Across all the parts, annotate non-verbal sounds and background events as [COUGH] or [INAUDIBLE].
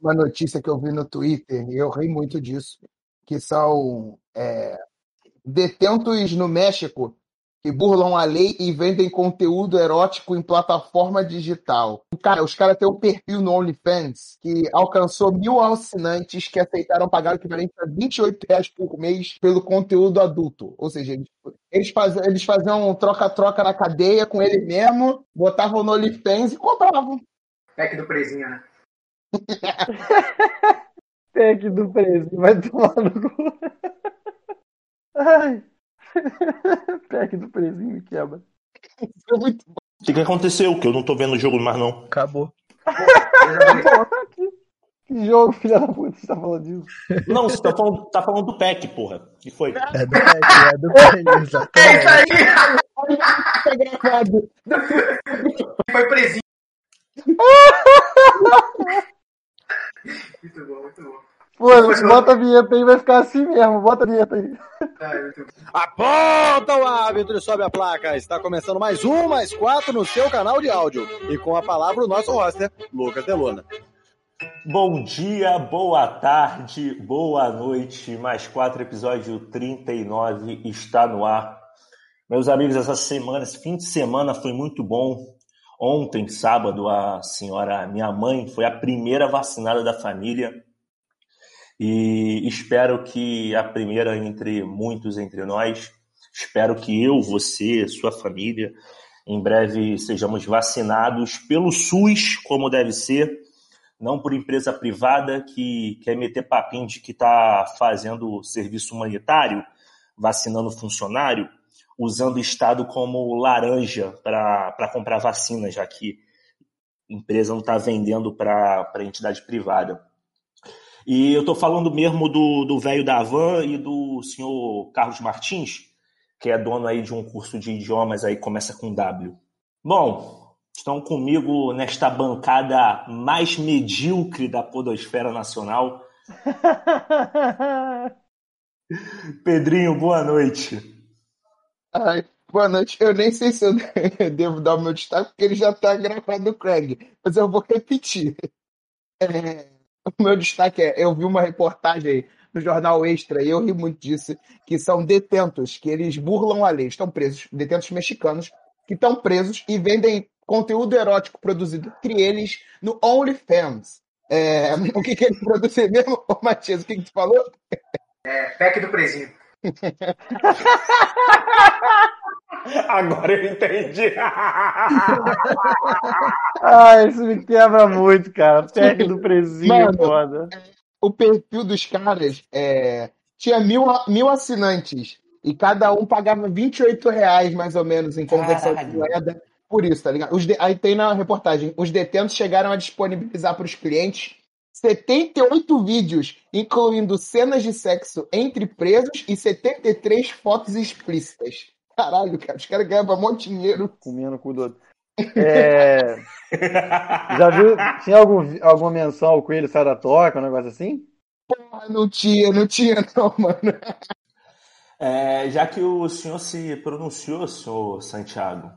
uma notícia que eu vi no Twitter e eu ri muito disso, que são é, detentos no México que burlam a lei e vendem conteúdo erótico em plataforma digital. Cara, os caras têm um perfil no OnlyFans que alcançou mil assinantes que aceitaram pagar o equivalente a 28 reais por mês pelo conteúdo adulto. Ou seja, eles, eles, faziam, eles faziam troca-troca na cadeia com ele mesmo, botavam no OnlyFans e compravam. Pack do presinho, né? [LAUGHS] Pack do presinho, vai tomar no cu. Ai. [LAUGHS] Pack do presinho me quebra. Foi muito bom. O que, que aconteceu? Que eu não tô vendo o jogo mais, não. Acabou. [LAUGHS] que jogo, filha da puta, você tá falando disso? Não, você tá falando, tá falando do pack, porra. que foi? É do pack, é do pack, exatamente. Foi presinho. Muito bom, muito bom. Pô, bota a vinheta aí, vai ficar assim mesmo. Bota a vinheta aí. Aponta o árbitro e sobe a placa. Está começando mais um, mais quatro no seu canal de áudio. E com a palavra o nosso roster, Lucas Delona. Bom dia, boa tarde, boa noite. Mais quatro, episódio 39 está no ar. Meus amigos, essa semana, esse fim de semana foi muito bom. Ontem, sábado, a senhora, minha mãe, foi a primeira vacinada da família. E espero que a primeira entre muitos entre nós. Espero que eu, você, sua família, em breve sejamos vacinados pelo SUS, como deve ser, não por empresa privada que quer meter papinho de que está fazendo serviço humanitário, vacinando funcionário, usando o Estado como laranja para comprar vacina, já que a empresa não está vendendo para entidade privada. E eu estou falando mesmo do velho da Van e do senhor Carlos Martins, que é dono aí de um curso de idiomas aí, começa com W. Bom, estão comigo nesta bancada mais medíocre da podosfera nacional. [LAUGHS] Pedrinho, boa noite. Ai, boa noite. Eu nem sei se eu [LAUGHS] devo dar o meu destaque, porque ele já está gravado Craig, mas eu vou repetir. É... O meu destaque é: eu vi uma reportagem no jornal Extra e eu ri muito disso, que são detentos, que eles burlam a lei, estão presos, detentos mexicanos, que estão presos e vendem conteúdo erótico produzido entre eles no OnlyFans. É, [LAUGHS] o que, que ele produz mesmo? Matias, o que, que tu falou? É, pack do presinho. [LAUGHS] Agora eu entendi. [LAUGHS] ah, isso me quebra muito, cara. Pack do presinho, Mano, foda. O perfil dos caras é, tinha mil, mil assinantes e cada um pagava 28 reais, mais ou menos, em conversão Caralho. de moeda. Por isso, tá ligado? De... Aí tem na reportagem: os detentos chegaram a disponibilizar para os clientes 78 vídeos, incluindo cenas de sexo entre presos e 73 fotos explícitas. Caralho, cara, os caras ganhavam um monte de dinheiro. Comendo com o do É... [LAUGHS] Já viu? Tinha algum, alguma menção ao coelho sai da toca, um negócio assim? Porra, não tinha, não tinha, não, [LAUGHS] mano. É, já que o senhor se pronunciou, senhor Santiago,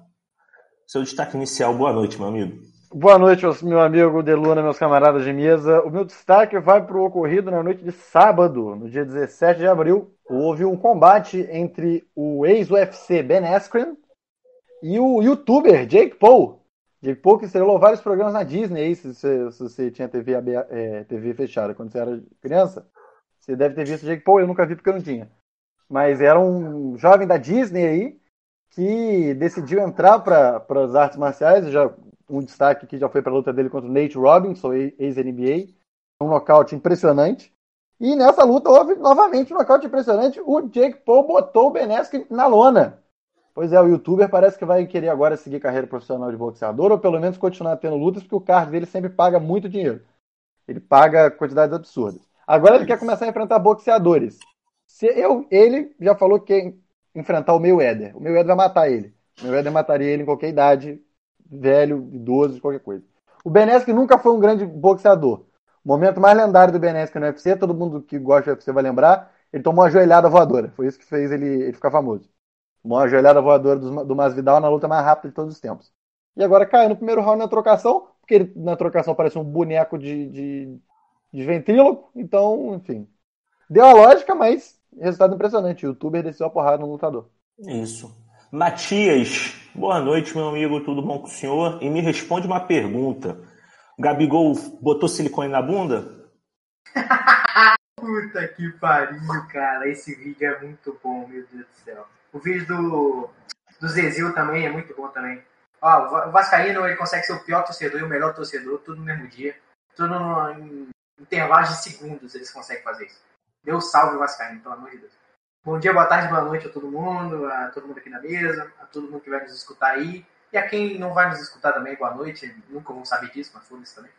seu destaque inicial, boa noite, meu amigo. Boa noite, meu amigo Deluna, meus camaradas de mesa. O meu destaque vai para o ocorrido na noite de sábado, no dia 17 de abril. Houve um combate entre o ex-UFC Ben Askren e o youtuber Jake Paul. Jake Paul que estrelou vários programas na Disney, se, você, se você tinha TV, é, TV fechada quando você era criança. Você deve ter visto Jake Paul, eu nunca vi porque eu não tinha. Mas era um jovem da Disney aí que decidiu entrar para as artes marciais, já um destaque que já foi para a luta dele contra o Nate Robinson, ex-NBA. Um nocaute impressionante. E nessa luta houve novamente um nocaute impressionante. O Jake Paul botou o Ben Askren na lona. Pois é, o youtuber parece que vai querer agora seguir carreira profissional de boxeador, ou pelo menos continuar tendo lutas, porque o card dele sempre paga muito dinheiro. Ele paga quantidades absurdas. Agora ele quer começar a enfrentar boxeadores. Se eu, ele já falou que quer enfrentar o meu Éder. O meu Éder vai matar ele. O meu Éder mataria ele em qualquer idade, velho, idoso, qualquer coisa. O Benesque nunca foi um grande boxeador. O momento mais lendário do Benesque no UFC, todo mundo que gosta do UFC vai lembrar, ele tomou uma joelhada voadora. Foi isso que fez ele, ele ficar famoso. Tomou uma joelhada voadora do, do Masvidal na luta mais rápida de todos os tempos. E agora caiu no primeiro round na trocação, porque ele, na trocação parece um boneco de, de, de ventríloco, então, enfim. Deu a lógica, mas resultado impressionante. O youtuber desceu a porrada no lutador. Isso. Matias, boa noite, meu amigo, tudo bom com o senhor? E me responde uma pergunta. Gabigol botou silicone na bunda? [LAUGHS] Puta que pariu, cara. Esse vídeo é muito bom, meu Deus do céu. O vídeo do, do Zezil também é muito bom também. Ó, o Vascaíno ele consegue ser o pior torcedor e o melhor torcedor, tudo no mesmo dia. Tudo no, em intervalos de segundos eles conseguem fazer isso. Deus salve o Vascaíno, pelo amor de Deus. Bom dia, boa tarde, boa noite a todo mundo, a todo mundo aqui na mesa, a todo mundo que vai nos escutar aí. E a quem não vai nos escutar também, boa noite. Nunca vão saber disso, mas foda-se também.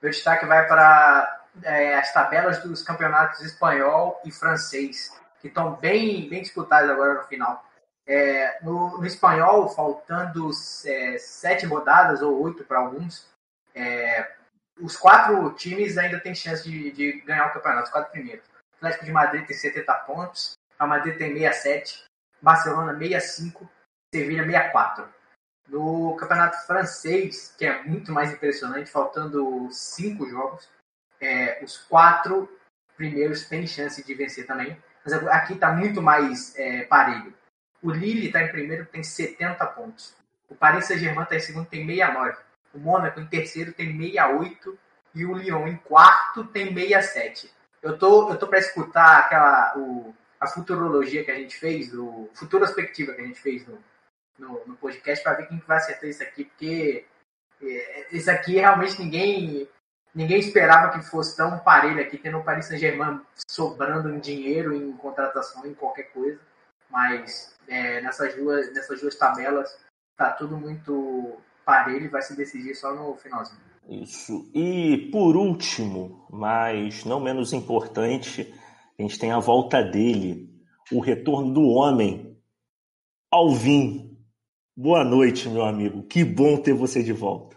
Meu destaque vai para é, as tabelas dos campeonatos espanhol e francês, que estão bem, bem disputados agora no final. É, no, no, espanhol, faltando é, sete rodadas ou oito para alguns, é, os quatro times ainda têm chance de, de, ganhar o campeonato, os quatro primeiros. O Atlético de Madrid tem 70 pontos, a Madrid tem 67, Barcelona 65, Sevilha 64. No campeonato francês, que é muito mais impressionante, faltando cinco jogos, é, os quatro primeiros têm chance de vencer também. Mas aqui está muito mais é, parelho. O Lille está em primeiro, tem 70 pontos. O Paris Saint-Germain está em segundo, tem 69. O Mônaco em terceiro tem 68. E o Lyon em quarto tem 67. Eu tô, eu tô para escutar aquela, o, a futurologia que a gente fez, o futurospectiva que a gente fez no, no, no podcast para ver quem vai acertar isso aqui, porque é, isso aqui realmente ninguém ninguém esperava que fosse tão parelho aqui, tendo o Paris Saint-Germain sobrando em dinheiro, em contratação, em qualquer coisa. Mas é, nessas, duas, nessas duas tabelas tá tudo muito parelho e vai se decidir só no finalzinho. Isso. E por último, mas não menos importante, a gente tem a volta dele, o retorno do homem, Alvin. Boa noite, meu amigo. Que bom ter você de volta.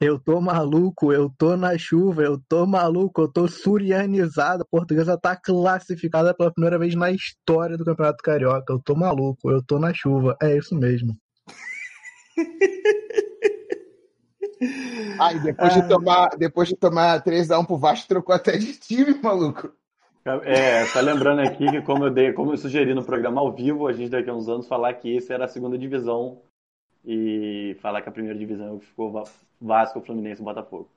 Eu tô maluco, eu tô na chuva, eu tô maluco, eu tô surianizado. A portuguesa tá classificada pela primeira vez na história do Campeonato Carioca. Eu tô maluco, eu tô na chuva. É isso mesmo. Ai, depois de tomar, depois de tomar 3x1 pro Vasco, trocou até de time, maluco. É, só lembrando aqui que como eu, dei, como eu sugeri no programa ao vivo, a gente daqui a uns anos falar que esse era a segunda divisão e falar que a primeira divisão ficou Vasco, Fluminense e Botafogo.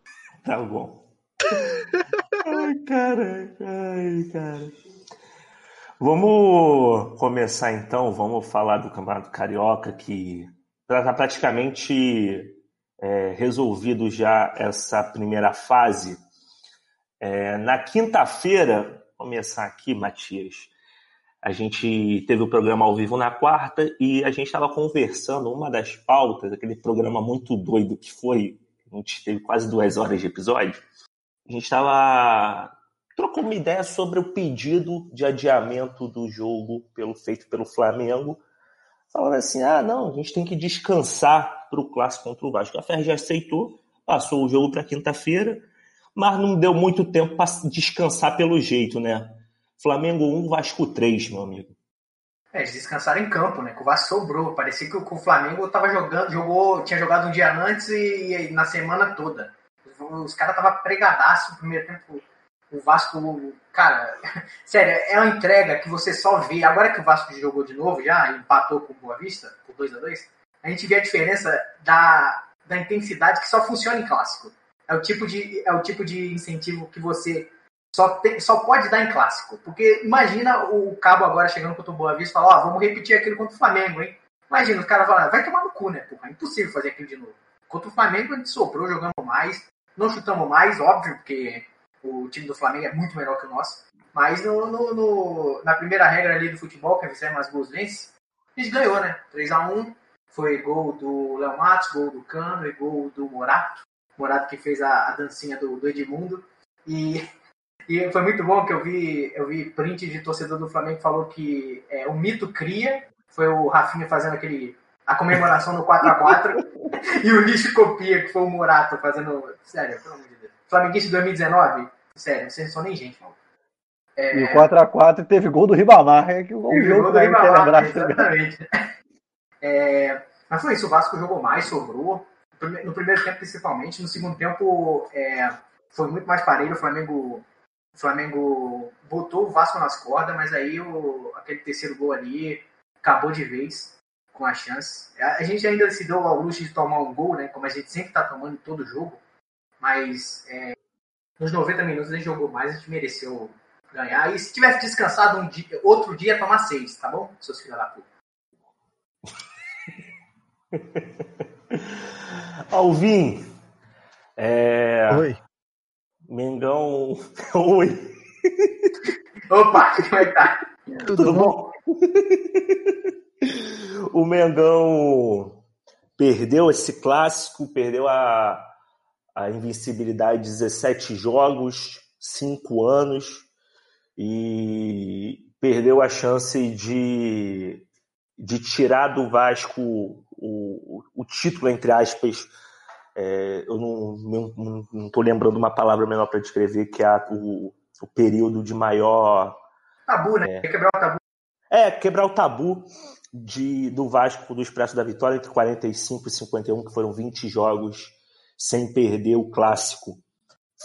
Tá bom. [LAUGHS] ai, cara, ai, cara. Vamos começar então, vamos falar do Campeonato Carioca, que está praticamente é, resolvido já essa primeira fase. É, na quinta-feira, começar aqui, Matias. A gente teve o programa ao vivo na quarta e a gente estava conversando, uma das pautas, aquele programa muito doido que foi, a gente teve quase duas horas de episódio. A gente estava trocou uma ideia sobre o pedido de adiamento do jogo pelo feito pelo Flamengo, falando assim: ah, não, a gente tem que descansar para o clássico contra o Vasco. A FER aceitou, passou o jogo para quinta-feira mas não deu muito tempo para descansar pelo jeito, né? Flamengo 1, Vasco 3, meu amigo. É, eles descansaram em campo, né? Que o Vasco sobrou. Parecia que o Flamengo tava jogando, jogou, tinha jogado um dia antes e, e na semana toda. Os caras estavam pregadaço no primeiro tempo. O Vasco, cara, [LAUGHS] sério, é uma entrega que você só vê. Agora que o Vasco jogou de novo já, empatou com o Boa Vista, por 2 a 2 a gente vê a diferença da, da intensidade que só funciona em clássico. É o tipo de, é o tipo de incentivo que você só, tem, só pode dar em clássico. Porque imagina o Cabo agora chegando contra o Boa Vista e falar, ó, oh, vamos repetir aquilo contra o Flamengo, hein? Imagina, os caras falam, vai tomar no cu, né, porra? É impossível fazer aquilo de novo. Contra o Flamengo a gente soprou, jogamos mais, não chutamos mais, óbvio, porque o time do Flamengo é muito melhor que o nosso. Mas no, no, no na primeira regra ali do futebol, que é vencer mais gols vence, a gente ganhou, né? 3x1, foi gol do Léo Matos, gol do Cano e gol do Morato. Morato que fez a, a dancinha do, do, Edmundo. E, e foi muito bom que eu vi, eu vi print de torcedor do Flamengo que falou que é, o mito cria. Foi o Rafinha fazendo aquele a comemoração no 4x4 [LAUGHS] e o lixo copia, que foi o Morato fazendo. Sério, pelo amor de Deus. Flamenguista 2019? Sério, vocês não são nem gente, mano. É... E o 4x4 teve gol do Ribamar, é que o teve jogo gol do Ribamar, exatamente. [LAUGHS] É... Mas foi isso, o Vasco jogou mais, sobrou no primeiro tempo principalmente, no segundo tempo é, foi muito mais parelho. O Flamengo, o Flamengo botou o Vasco nas cordas, mas aí o, aquele terceiro gol ali acabou de vez com a chance. A, a gente ainda se deu ao luxo de tomar um gol, né? Como a gente sempre está tomando em todo jogo. Mas é, nos 90 minutos a gente jogou mais, a gente mereceu ganhar. E se tivesse descansado um dia, outro dia, tomar seis, tá bom? Seus filhos da puta. [LAUGHS] Alvin, é... Oi. Mengão. [LAUGHS] Oi. Opa, como é que tá? Tudo, Tudo bom? bom? o Mengão perdeu esse clássico, perdeu a, a invencibilidade de 17 jogos, 5 anos, e perdeu a chance de, de tirar do Vasco o, o título, entre aspas. É, eu não estou lembrando uma palavra menor para descrever, que é a, o, o período de maior. Tabu, né? É. Quebrar o tabu. É, quebrar o tabu de, do Vasco do Expresso da Vitória entre 45 e 51, que foram 20 jogos sem perder o clássico.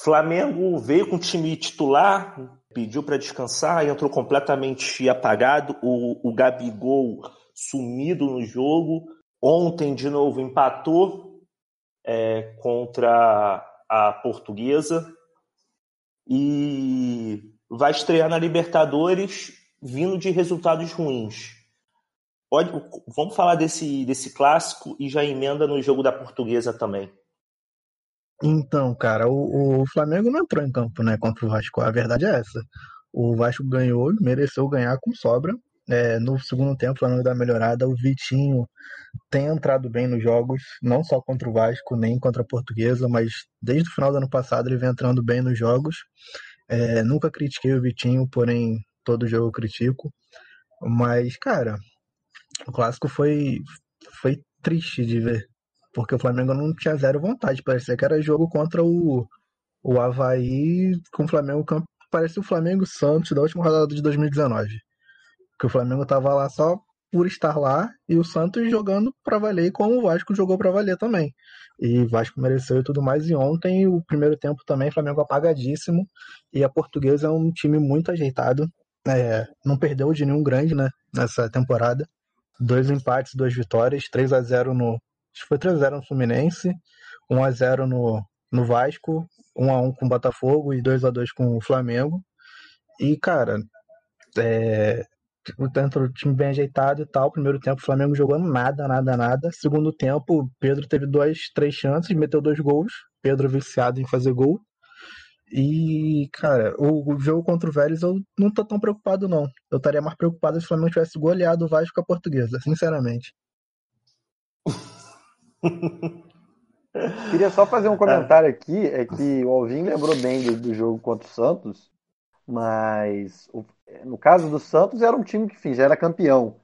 Flamengo veio com o time titular, pediu para descansar, entrou completamente apagado. O, o Gabigol sumido no jogo. Ontem, de novo, empatou é, contra a Portuguesa e vai estrear na Libertadores vindo de resultados ruins. Pode, vamos falar desse, desse clássico e já emenda no jogo da Portuguesa também. Então, cara, o, o Flamengo não entrou em campo, né, contra o Vasco. A verdade é essa. O Vasco ganhou, mereceu ganhar com sobra. É, no segundo tempo, o Flamengo dá melhorada. O Vitinho tem entrado bem nos jogos, não só contra o Vasco, nem contra a Portuguesa, mas desde o final do ano passado ele vem entrando bem nos jogos. É, nunca critiquei o Vitinho, porém todo jogo eu critico. Mas, cara, o clássico foi, foi triste de ver. Porque o Flamengo não tinha zero vontade. Parecia que era jogo contra o, o Havaí com o Flamengo. Parecia o Flamengo Santos da última rodada de 2019. Que o Flamengo tava lá só por estar lá e o Santos jogando para valer como o Vasco jogou para valer também. E o Vasco mereceu e tudo mais. E ontem, o primeiro tempo também, Flamengo apagadíssimo. E a Portuguesa é um time muito ajeitado. É, não perdeu de nenhum grande né, nessa temporada. Dois empates, duas vitórias, 3 a 0 no. Acho que foi 3x0 no Fluminense, 1x0 no, no Vasco, 1x1 com o Botafogo e 2x2 com o Flamengo. E, cara, é, dentro do time bem ajeitado e tal. Primeiro tempo, o Flamengo jogando nada, nada, nada. Segundo tempo, o Pedro teve duas, três chances, meteu dois gols. Pedro viciado em fazer gol. E, cara, o, o jogo contra o Vélez eu não tô tão preocupado, não. Eu estaria mais preocupado se o Flamengo tivesse goleado o Vasco com a portuguesa, sinceramente. [LAUGHS] Queria só fazer um comentário aqui, é que o Alvin lembrou bem do, do jogo contra o Santos, mas o, no caso do Santos era um time que enfim, já era campeão.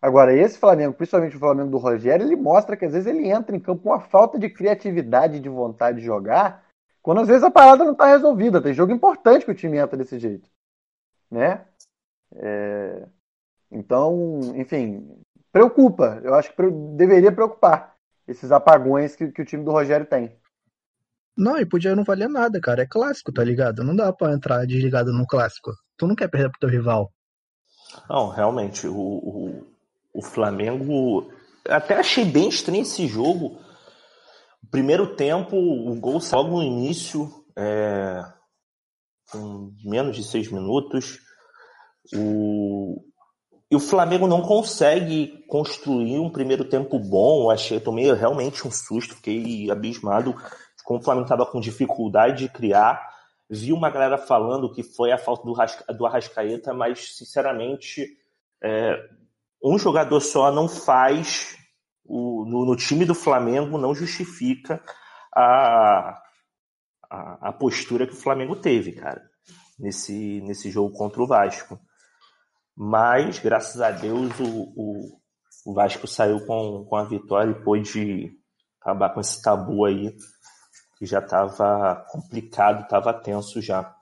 Agora, esse Flamengo, principalmente o Flamengo do Rogério, ele mostra que às vezes ele entra em campo com uma falta de criatividade, de vontade de jogar, quando às vezes a parada não está resolvida. Tem jogo importante que o time entra desse jeito. Né? É... Então, enfim, preocupa. Eu acho que deveria preocupar esses apagões que, que o time do Rogério tem. Não, e podia não valer nada, cara. É clássico, tá ligado? Não dá pra entrar desligado no clássico. Tu não quer perder pro teu rival. Não, realmente, o, o, o Flamengo. Até achei bem estranho esse jogo. Primeiro tempo, o gol logo no início, é, com menos de seis minutos. O, e o Flamengo não consegue construir um primeiro tempo bom. Eu achei, eu tomei realmente um susto, fiquei abismado como o Flamengo estava com dificuldade de criar. Vi uma galera falando que foi a falta do, do Arrascaeta, mas, sinceramente, é, um jogador só não faz, o, no, no, time do Flamengo, não justifica a, a, a, postura que o Flamengo teve, cara, nesse, nesse jogo contra o Vasco. Mas, graças a Deus, o, o, o Vasco saiu com, com a vitória e pôde acabar com esse tabu aí que já estava complicado, estava tenso já.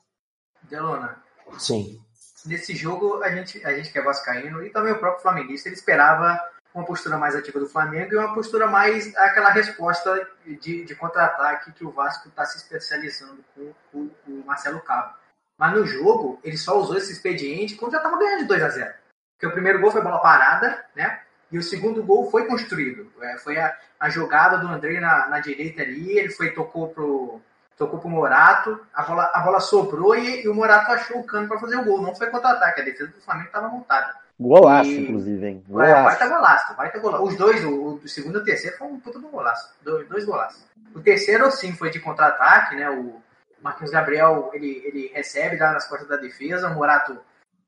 Delona. Sim. Nesse jogo, a gente, a gente que é vascaíno e também o próprio flamenguista, ele esperava uma postura mais ativa do Flamengo e uma postura mais aquela resposta de, de contra-ataque que o Vasco está se especializando com o, o, Marcelo Cabo. Mas no jogo, ele só usou esse expediente quando já estava ganhando de 2 a 0 Porque o primeiro gol foi bola parada, né? E o segundo gol foi construído. É, foi a, a, jogada do André na, na, direita ali, ele foi tocou pro tocou pro Morato, a bola, a bola sobrou e, e o Morato achou o cano para fazer o gol. Não foi contra-ataque, a defesa do Flamengo estava montada. Golaço, e... inclusive, hein? Golaço. É, vai ter golaço, vai ter golaço. Os dois, o, o, segundo e o terceiro, foi um puta do golaço. Dois, dois golaços. O terceiro, sim, foi de contra-ataque, né? O Marquinhos Gabriel, ele, ele recebe, dá nas costas da defesa, o Morato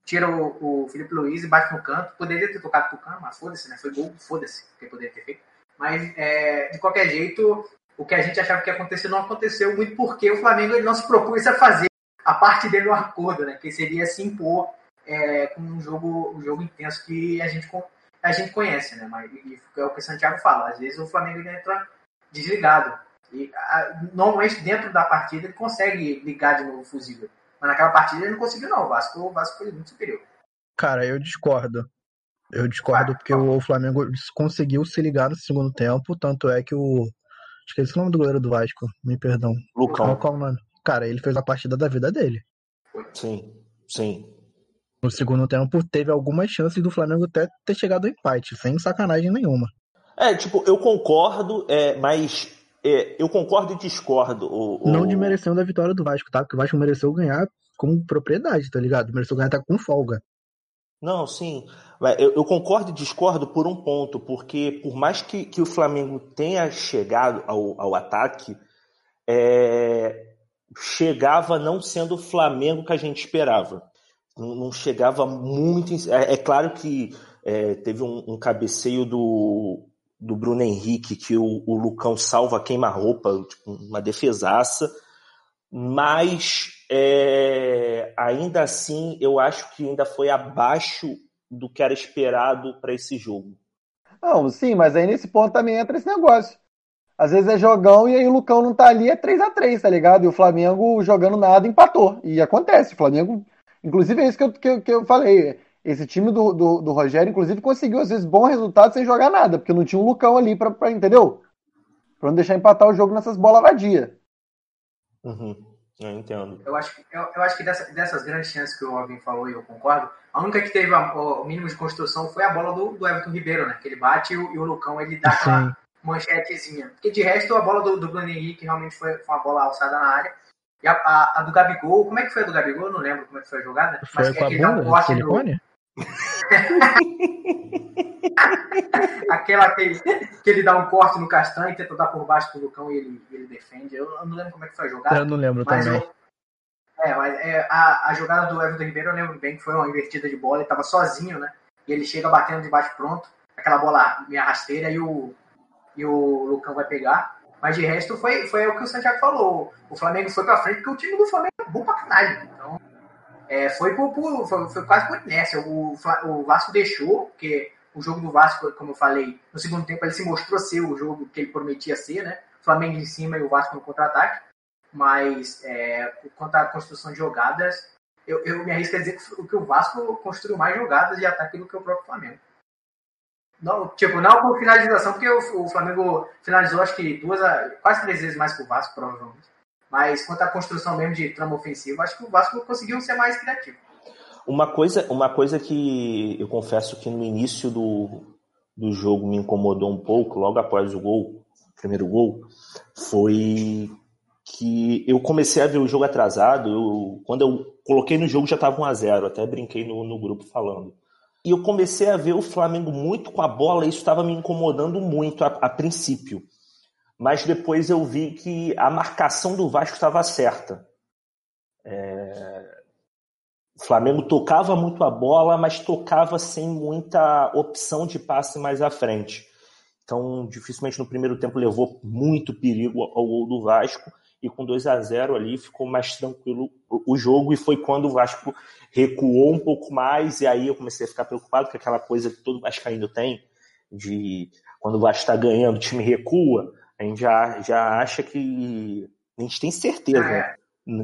tira o, o Felipe Luiz e bate no canto. Poderia ter tocado pro canto, mas foda-se, né? Foi gol, foda-se, que poderia ter feito. Mas, é, de qualquer jeito, o que a gente achava que ia acontecer não aconteceu, muito porque o Flamengo ele não se propôs a fazer a parte dele no acordo, né? Que seria se impor é, com um jogo, um jogo intenso que a gente, a gente conhece, né? Mas é o que o Santiago fala. Às vezes o Flamengo entra desligado. E, a, normalmente dentro da partida ele consegue ligar de novo o fusível. Mas naquela partida ele não conseguiu, não. O Vasco, o Vasco foi muito superior. Cara, eu discordo. Eu discordo porque o Flamengo conseguiu se ligar no segundo tempo, tanto é que o. Esqueci o nome do goleiro do Vasco, me perdão. Lucão. Qual é o nome? Cara, ele fez a partida da vida dele. Sim, sim no segundo tempo teve algumas chances do Flamengo até ter chegado ao empate, sem sacanagem nenhuma. É, tipo, eu concordo, é, mas é, eu concordo e discordo. O, o... Não desmerecendo a vitória do Vasco, tá? Porque o Vasco mereceu ganhar com propriedade, tá ligado? Mereceu ganhar com folga. Não, sim. Eu, eu, concordo e discordo por um ponto, porque por mais que, que o Flamengo tenha chegado ao, ao ataque, é, chegava não sendo o Flamengo que a gente esperava não chegava muito. É, é, claro que é, teve um, um, cabeceio do, do Bruno Henrique que o, o Lucão salva queima-roupa, tipo, uma defesaça, mas é, ainda assim eu acho que ainda foi abaixo do que era esperado para esse jogo. Não, sim, mas aí nesse ponto também entra esse negócio. Às vezes é jogão e aí o Lucão não tá ali, é 3 a 3 tá ligado? E o Flamengo jogando nada empatou. E acontece, o Flamengo Inclusive, é isso que eu, que eu, que eu falei. Esse time do, do, do, Rogério, inclusive, conseguiu, às vezes, bom resultado sem jogar nada, porque não tinha um Lucão ali para entendeu? Pra não deixar empatar o jogo nessas bolas vadias. Uhum. Eu entendo. Eu acho, eu, eu acho que dessa, dessas grandes chances que o Alvin falou, e eu concordo, a única que teve a, o mínimo de construção foi a bola do, do Everton Ribeiro, né? Que ele bate e o, e o Lucão ele dá aquela Sim. manchetezinha. Porque de resto, a bola do, do Bruno Henrique realmente foi, foi uma bola alçada na área. E a, a, a, do Gabigol, como é que foi a do Gabigol? Eu não lembro como é que foi a jogada. Foi mas com a bunda, um corte no... [LAUGHS] Aquela que ele, que ele dá um corte no castanho e tenta dar por baixo do Lucão e ele, ele defende. Eu, eu, não lembro como é que foi a jogada. Eu não lembro também. Eu, é, mas é, a, a jogada do Everton Ribeiro eu lembro bem que foi uma invertida de bola, ele tava sozinho, né? E ele chega batendo de baixo pronto, aquela bola meia rasteira e o, e o Lucão vai pegar. Mas de resto foi, foi o que o Santiago falou. O Flamengo foi pra frente porque o time do Flamengo é bom pra caralho. Então, é, foi, por, por, foi, foi, quase por inércia. O, o Vasco deixou, porque o jogo do Vasco, como eu falei, no segundo tempo ele se mostrou ser o jogo que ele prometia ser, né? Flamengo em cima e o Vasco no contra-ataque. Mas é, quanto à construção de jogadas, eu, eu me arrisco a dizer que, que o Vasco construiu mais jogadas de ataque do que o próprio Flamengo. Não, tipo, não por finalização, porque o, o, Flamengo finalizou acho que duas, quase três vezes mais que o Vasco, provavelmente. Mas quanto à construção mesmo de tramo ofensivo, acho que o Vasco conseguiu ser mais criativo. Uma coisa, uma coisa que eu confesso que no início do, do jogo me incomodou um pouco, logo após o gol, o primeiro gol, foi que eu comecei a ver o jogo atrasado. Eu, quando eu coloquei no jogo já estava 1 a 0 até brinquei no, no grupo falando. E eu comecei a ver o Flamengo muito com a bola, e isso estava me incomodando muito a, a, princípio. Mas depois eu vi que a marcação do Vasco estava certa. É... O Flamengo tocava muito a bola, mas tocava sem muita opção de passe mais à frente. Então, dificilmente no primeiro tempo levou muito perigo ao gol do Vasco e com 2 a 0 ali ficou mais tranquilo o jogo e foi quando o Vasco recuou um pouco mais e aí eu comecei a ficar preocupado com aquela coisa que todo vascaíno tem de quando o Vasco está ganhando, o time recua, a gente já, já acha que a gente tem certeza. É.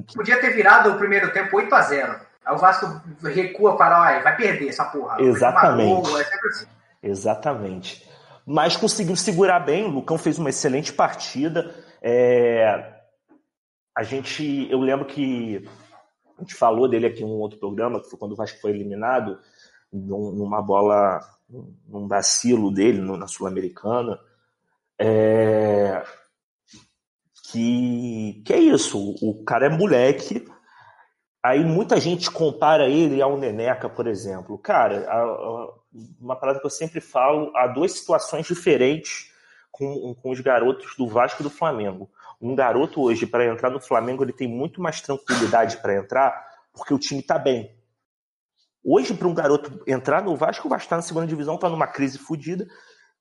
Que... Podia ter virado o primeiro tempo 8 a 0 Aí o Vasco recua para, vai perder essa porra. Exatamente. Gol, é assim. Exatamente. Mas conseguiu segurar bem, o Lucão fez uma excelente partida. É... A gente, eu lembro que a gente falou dele aqui em um outro programa, que foi quando o Vasco foi eliminado, numa bola, num vacilo dele na Sul-Americana. É... Que, que é isso, o cara é moleque, Aí muita gente compara ele ao Neneca, por exemplo. Cara, a, a, uma parada que eu sempre falo, há duas situações diferentes com, com os garotos do Vasco e do Flamengo. Um garoto hoje, para entrar no Flamengo, ele tem muito mais tranquilidade para entrar, porque o time está bem. Hoje, para um garoto entrar no Vasco, vai estar na segunda divisão, está numa crise fodida.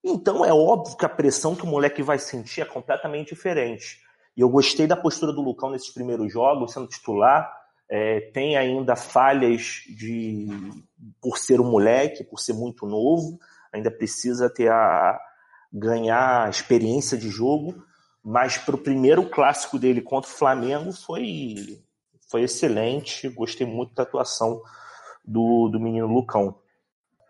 Então é óbvio que a pressão que o moleque vai sentir é completamente diferente. E eu gostei da postura do Lucão nesses primeiros jogos, sendo titular é, tem ainda falhas de por ser um moleque, por ser muito novo, ainda precisa ter a ganhar experiência de jogo, mas para o primeiro clássico dele contra o Flamengo foi foi excelente, gostei muito da atuação do, do menino Lucão.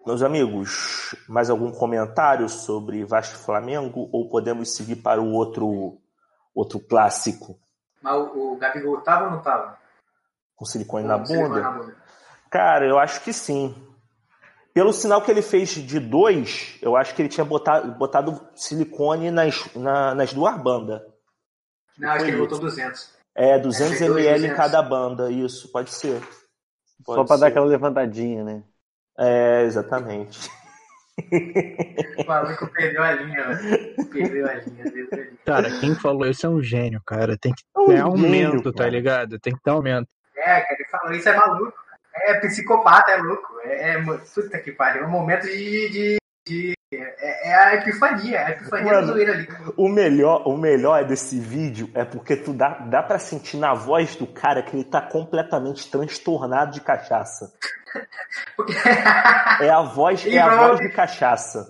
Meus amigos, mais algum comentário sobre Vasco Flamengo ou podemos seguir para o outro outro clássico? Mas o, o Gabigol estava ou não estava? com silicone, na, bunda? silicone na bunda? Cara, eu acho que sim. Pelo sinal que ele fez de dois, eu acho que ele tinha botado, botado silicone nas, na, nas duas bandas. Não, acho que ele botou 200. É, 200 ml 200. em cada banda, isso, pode ser. Pode Só para dar aquela levantadinha, né? É, exatamente. [LAUGHS] O maluco perdeu a linha, velho. Perdeu a linha. Cara, quem falou isso é um gênio, cara. Tem que ter é um aumento, gênio, tá ligado? Tem que ter aumento. É, cara, ele falou isso é maluco. É psicopata, é louco. É, é puta que pariu. É um momento de. de, de é, é, a epifania, é a epifania Mano, zoeira ali. O melhor, o melhor desse vídeo é porque tu dá, dá pra sentir na voz do cara que ele tá completamente transtornado de cachaça. É a voz, é a voz de cachaça.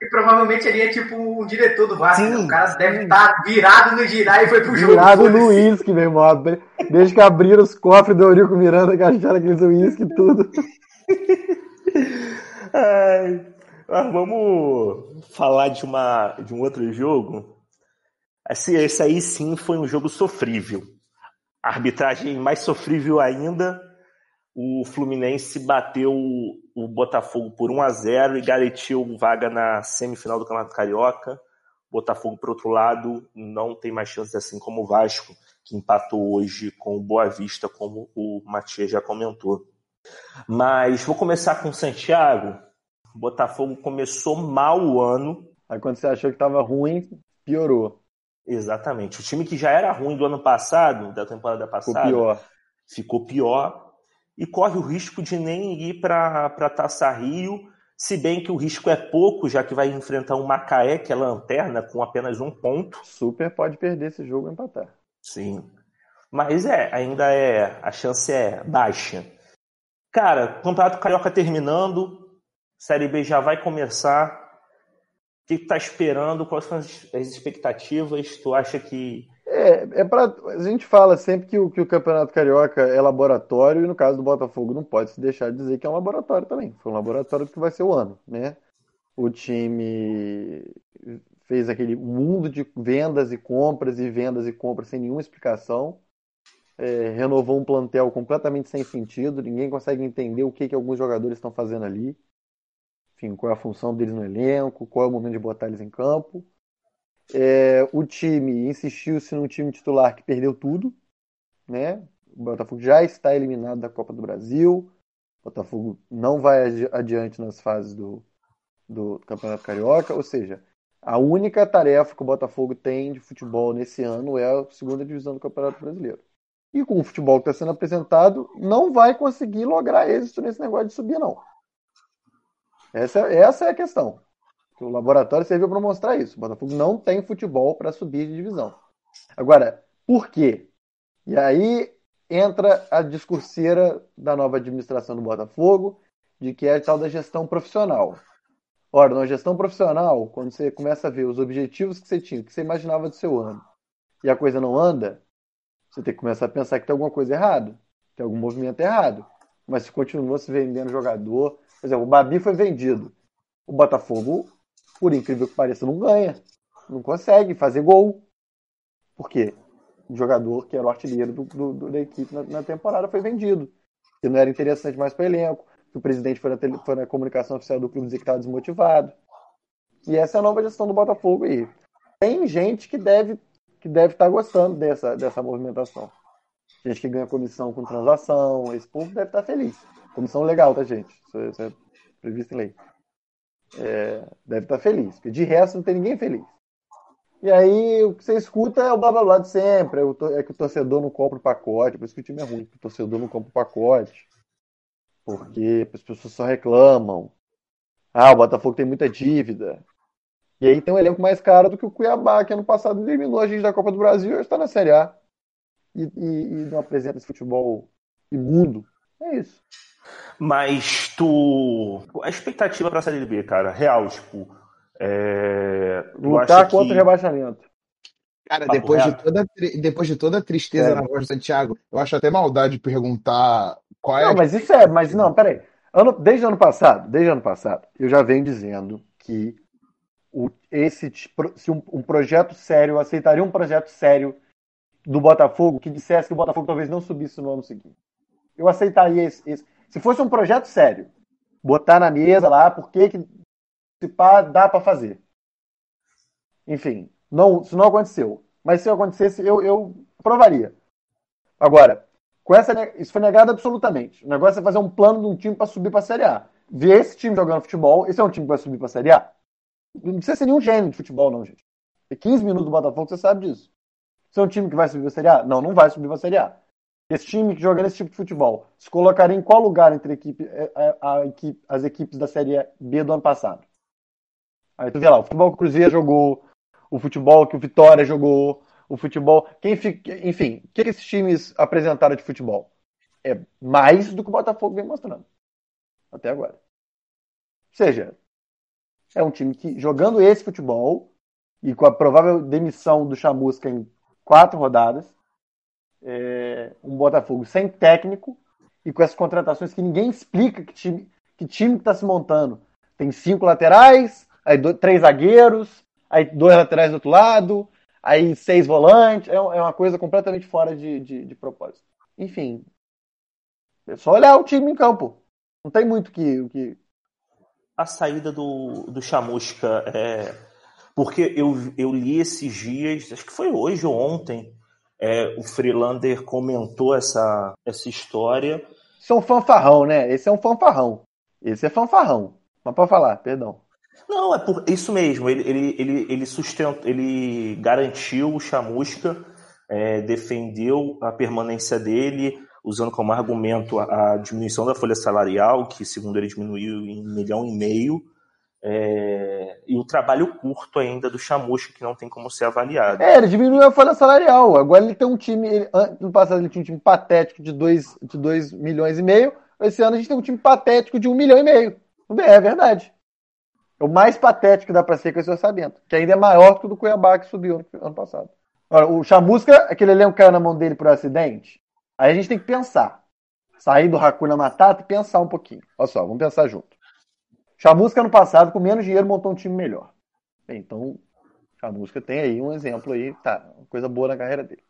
E provavelmente ele é tipo um diretor do Vasco. Né? O cara deve estar tá virado no girar e foi pro jogo. Virado no uísque, meu irmão. Desde que abriram os cofres do Eurico Miranda, que acharam aqueles uísque e tudo. [LAUGHS] Ai, vamos falar de, uma, de um outro jogo. Esse, esse aí sim foi um jogo sofrível. A arbitragem mais sofrível ainda. O Fluminense bateu o Botafogo por 1 a 0 e garantiu vaga na semifinal do Campeonato Carioca. Botafogo, por outro lado, não tem mais chances assim como o Vasco, que empatou hoje com o Boa Vista, como o Matias já comentou. Mas vou começar com o Santiago. O Botafogo começou mal o ano. Aí quando você achou que estava ruim, piorou. Exatamente. O time que já era ruim do ano passado, da temporada passada, ficou pior. Ficou pior e corre o risco de nem ir para a Taça Rio, se bem que o risco é pouco, já que vai enfrentar um Macaé, que é lanterna, com apenas um ponto. Super pode perder esse jogo e empatar. Sim. Mas é, ainda é. A chance é baixa. Cara, Campeonato Carioca terminando, Série B já vai começar. O que tá esperando? Quais são as expectativas? Tu acha que é, é para a gente fala sempre que o, que o Campeonato Carioca é laboratório e no caso do Botafogo não pode se deixar de dizer que é um laboratório também. Foi um laboratório que vai ser o ano, né? O time fez aquele mundo de vendas e compras e vendas e compras sem nenhuma explicação. É, renovou um plantel completamente sem sentido, ninguém consegue entender o que, que alguns jogadores estão fazendo ali. Enfim, qual é a função deles no elenco, qual é o momento de botar eles em campo. É, o time insistiu-se num time titular que perdeu tudo, né? O Botafogo já está eliminado da Copa do Brasil. O Botafogo não vai adiante nas fases do, do Campeonato Carioca, ou seja, a única tarefa que o Botafogo tem de futebol nesse ano é a segunda divisão do Campeonato Brasileiro. E com o futebol que está sendo apresentado, não vai conseguir lograr êxito nesse negócio de subir, não. Essa, essa é a questão. O laboratório serviu para mostrar isso. O Botafogo não tem futebol para subir de divisão. Agora, por quê? E aí entra a discurseira da nova administração do Botafogo, de que é a tal da gestão profissional. Ora, na gestão profissional, quando você começa a ver os objetivos que você tinha, que você imaginava do seu ano, e a coisa não anda, você tem que começar a pensar que tem alguma coisa errada, tem algum movimento errado. Mas se continua se vendendo jogador, por exemplo, o Babi foi vendido. O Botafogo, por incrível que pareça, não ganha. Não consegue fazer gol. Por quê? O jogador que era o artilheiro do, do, da equipe na, na, temporada foi vendido. Que não era interessante mais para o elenco. Que o presidente foi na, tele, foi na comunicação oficial do clube dizer que estava desmotivado. E essa é a nova gestão do Botafogo aí. Tem gente que deve que deve estar tá gostando dessa, dessa movimentação. Gente que ganha comissão com transação, esse povo deve estar tá feliz. Comissão legal, tá, gente? Isso, isso é previsto em lei. É, deve estar tá feliz, porque de resto não tem ninguém feliz. E aí o que você escuta é o blá blá blá de sempre, é, é que o torcedor não compra o pacote, por isso que o time é ruim, que o torcedor não compra o pacote, porque as pessoas só reclamam. Ah, o Botafogo tem muita dívida. E aí tem um elenco mais caro do que o Cuiabá, que ano passado eliminou a gente da Copa do Brasil e está na Série A. E, e, e não apresenta esse futebol imundo. É isso. Mas tu. A expectativa para a Série B, cara, real, tipo. É... Lutar contra que... o rebaixamento. Cara, depois de, toda, depois de toda a tristeza é. na voz do Santiago, eu acho até maldade de perguntar qual é. Não, mas isso é. Mas não, peraí. Ano, desde ano passado, desde ano passado, eu já venho dizendo que o, esse, se um, um projeto sério, eu aceitaria um projeto sério do Botafogo que dissesse que o Botafogo talvez não subisse no ano seguinte. Eu aceitaria esse, esse. Se fosse um projeto sério, botar na mesa lá, por que que dá para fazer. Enfim, não, isso não aconteceu. Mas se acontecesse, eu, eu aprovaria. Agora, com essa, isso foi negado absolutamente. O negócio é fazer um plano de um time para subir para a Série A. Ver esse time jogando futebol, esse é um time que vai subir para a Série A? Não precisa ser nenhum gênio de futebol, não, gente. Tem 15 minutos do Botafogo, você sabe disso. Você é um time que vai subir para a Série A? Não, não vai subir para a Série A. Esse time que joga nesse tipo de futebol se colocaria em qual lugar entre a equipe, é, é, a, a equipe, as equipes da Série B do ano passado? Aí tu vê lá, o futebol que o Cruzeiro jogou, o futebol que o Vitória jogou, o futebol. Quem fica, enfim, o que esses times apresentaram de futebol? É mais do que o Botafogo vem mostrando. Até agora. Ou seja, é um time que, jogando esse futebol, e com a provável demissão do Chamusca em quatro rodadas, é um Botafogo sem técnico e com essas contratações que ninguém explica que time que time está se montando. Tem cinco laterais, aí dois, três zagueiros, aí dois laterais do outro lado, aí seis volantes. É, é uma coisa completamente fora de, de, de propósito. Enfim, é só olhar o time em campo. Não tem muito que, que. A saída do, do Chamusca é. Porque eu, eu li esses dias, acho que foi hoje ou ontem, é, o Freelander comentou essa, essa história. Isso é um fanfarrão, né? Esse é um fanfarrão. Esse é fanfarrão. Mas pode falar, perdão. Não, é por isso mesmo. Ele, ele, ele, ele sustentou, ele garantiu o Chamusca, é, defendeu a permanência dele, usando como argumento a, a, diminuição da folha salarial, que segundo ele diminuiu em um milhão e meio, é, e o trabalho curto ainda do Chamusca, que não tem como ser avaliado. É, ele diminuiu a folha salarial. Agora ele tem um time. Ele, no passado ele tinha um time patético de 2 de dois milhões e meio. Esse ano a gente tem um time patético de 1 um milhão e meio. É verdade. É o mais patético que dá para ser com esse orçamento, que ainda é maior que o do Cuiabá que subiu ano passado. Agora, o Chamusca, aquele elenco caiu na mão dele por acidente. Aí a gente tem que pensar. Sair do Hakuna Matata e pensar um pouquinho. Olha só, vamos pensar junto. Chamusca ano passado, com menos dinheiro, montou um time melhor. Então, Chamusca tem aí um exemplo aí, tá, coisa boa na carreira dele.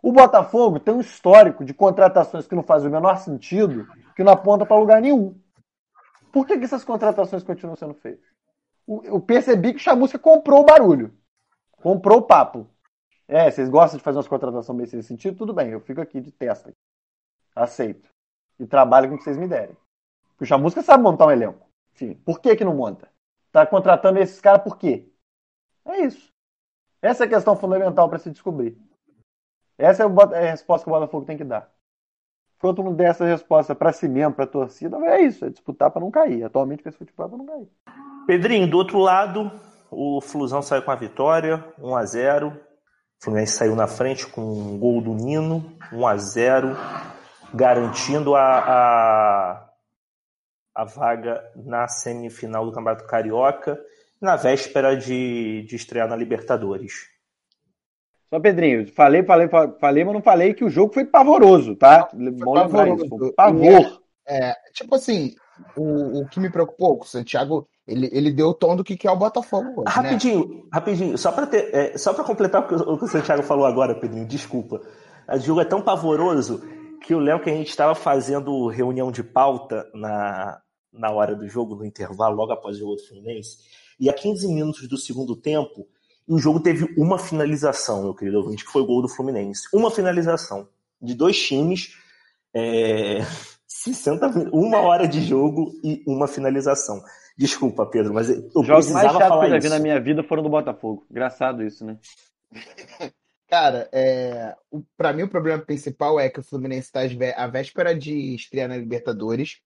O Botafogo tem um histórico de contratações que não fazem o menor sentido, que não aponta para lugar nenhum. Por que, que essas contratações continuam sendo feitas? Eu percebi que Chamusca comprou o barulho. Comprou o papo. É, vocês gostam de fazer umas contratações nesse sentido? Tudo bem, eu fico aqui de testa. Aceito. E trabalho com o que vocês me derem. O Chamusca sabe montar um elenco. Sim. Por que, que não monta? Tá contratando esses caras por quê? É isso. Essa é a questão fundamental para se descobrir. Essa é a resposta que o Botafogo tem que dar. Quanto não der essa resposta para si mesmo, para a torcida, é isso, é disputar para não cair. Atualmente, esse futebol é para não cair. Pedrinho, do outro lado, o Flusão saiu com a vitória, 1 a 0 O Fluminense saiu na frente com um gol do Nino, 1 a 0 garantindo a, a a vaga na semifinal do Campeonato Carioca, na véspera de, de estrear na Libertadores. Só, Pedrinho, falei, falei, falei, mas não falei que o jogo foi pavoroso, tá? Bom pavoroso. Isso, pavor. É, tipo assim, o, o que me preocupou, o Santiago, Ele, ele deu o tom do que que é o Botafogo hoje, né? Rapidinho, rapidinho, só para ter, é, só para completar o que o que o Santiago falou agora, Pedrinho, desculpa. O jogo é tão pavoroso que eu lembro que a gente estava fazendo reunião de pauta na, na hora do jogo, no intervalo, logo após o jogo do Fluminense, e a 15 minutos do segundo tempo, o jogo teve uma finalização, meu querido ouvinte, que foi o gol do Fluminense. Uma finalização de dois times, é, [LAUGHS] 60, min- uma hora de jogo e uma finalização. Desculpa, Pedro, mas eu Os jogos mais precisava chatos que falar eu já vi isso. na minha vida foram do Botafogo. Engraçado isso, né? [LAUGHS] Cara, é, o, pra mim o problema principal é que o Fluminense está à véspera de estrear na Libertadores.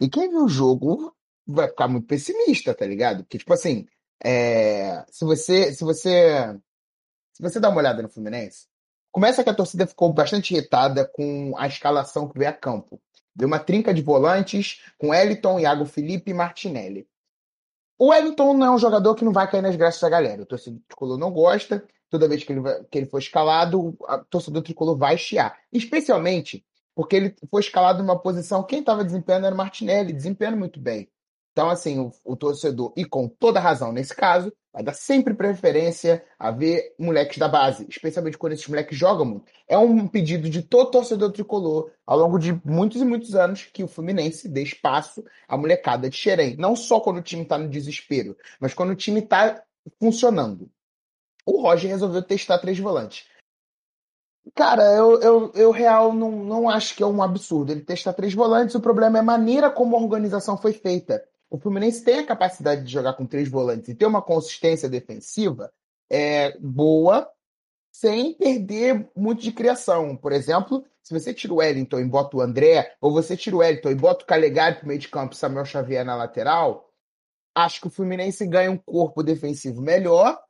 E quem viu o jogo vai ficar muito pessimista, tá ligado? Porque, tipo assim, é, se você, se você, se você dá uma olhada no Fluminense, começa que a torcida ficou bastante irritada com a escalação que veio a campo. Deu uma trinca de volantes com Eliton, Iago Felipe e Martinelli. O Wellington não é um jogador que não vai cair nas graças da galera. O torcedor tricolor não gosta. Toda vez que ele, que ele for escalado, o torcedor tricolor vai chiar. Especialmente porque ele foi escalado numa posição. Quem estava desempenhando era o Martinelli, desempenhando muito bem. Então, assim, o, o torcedor, e com toda razão nesse caso, vai dar sempre preferência a ver moleques da base, especialmente quando esses moleques jogam muito. É um pedido de todo torcedor tricolor, ao longo de muitos e muitos anos, que o Fluminense dê espaço à molecada de Xerém. Não só quando o time está no desespero, mas quando o time está funcionando. O Roger resolveu testar três volantes. Cara, eu, eu, eu real não, não acho que é um absurdo ele testar três volantes. O problema é a maneira como a organização foi feita. O Fluminense tem a capacidade de jogar com três volantes e ter uma consistência defensiva é, boa, sem perder muito de criação. Por exemplo, se você tira o Wellington e bota o André, ou você tira o Wellington e bota o Calegari pro meio de campo Samuel Xavier na lateral, acho que o Fluminense ganha um corpo defensivo melhor,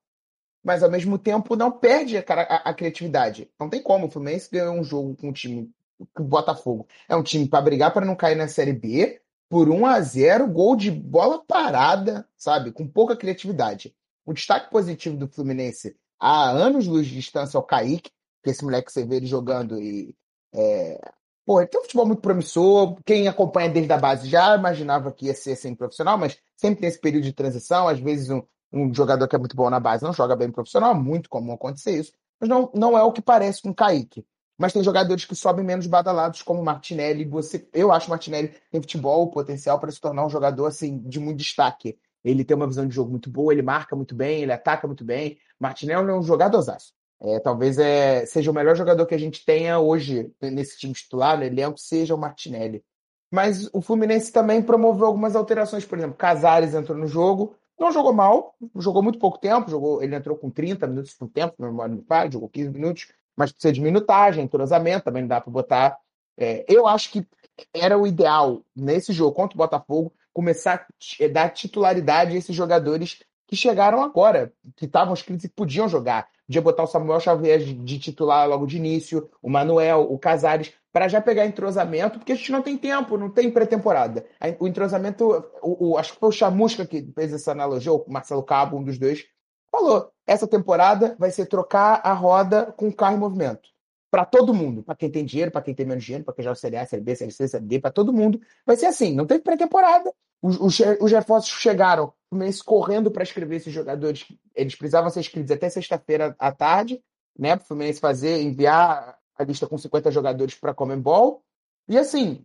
mas ao mesmo tempo não perde a, a- a criatividade. Não tem como. O Fluminense ganhou um jogo com um time. O Botafogo é um time para brigar para não cair na Série B por 1 a 0 gol de bola parada, sabe? Com pouca criatividade. O destaque positivo do Fluminense há anos luz de distância é o Kaique, que esse moleque você vê ele jogando e. É... Pô, ele tem um futebol muito promissor. Quem acompanha desde a base já imaginava que ia ser assim profissional, mas sempre tem esse período de transição. Às vezes um, um jogador que é muito bom na base não joga bem profissional, muito comum acontecer isso. Mas não, não é o que parece com o Kaique. Mas tem jogadores que sobem menos badalados, como o Martinelli. Você, eu acho o Martinelli tem futebol, potencial para se tornar um jogador assim de muito destaque. Ele tem uma visão de jogo muito boa, ele marca muito bem, ele ataca muito bem. Martinelli é um jogadorzaço. É, talvez é, seja o melhor jogador que a gente tenha hoje nesse time titular, no elenco, seja o Martinelli. Mas o Fluminense também promoveu algumas alterações. Por exemplo, Casares entrou no jogo, não jogou mal, jogou muito pouco tempo, jogou, ele entrou com 30 minutos por tempo, no falha, jogou 15 minutos, mas precisa de minutagem, entrosamento, também não dá para botar. É, eu acho que era o ideal nesse jogo contra o Botafogo começar a t- dar titularidade a esses jogadores que chegaram agora, que estavam inscritos e podiam jogar. Podia botar o Samuel Xavier de, de titular logo de início, o Manuel, o Casares, para já pegar entrosamento, porque a gente não tem tempo, não tem pré-temporada. O entrosamento, o, o- acho que foi o Chamusca que fez essa analogia, ou o Marcelo Cabo, um dos dois, falou: essa temporada vai ser trocar a roda com o carro em movimento. Para todo mundo, para quem tem dinheiro, para quem tem menos dinheiro, para quem joga Série A, Série B, Série C, Série D, para todo mundo. Vai ser assim, não teve pré-temporada. Os, os, os reforços chegaram, Fluminense correndo para escrever esses jogadores. Eles precisavam ser escritos até sexta-feira à tarde, né? Para o Fluminense fazer, enviar a lista com 50 jogadores para Comembol. E assim,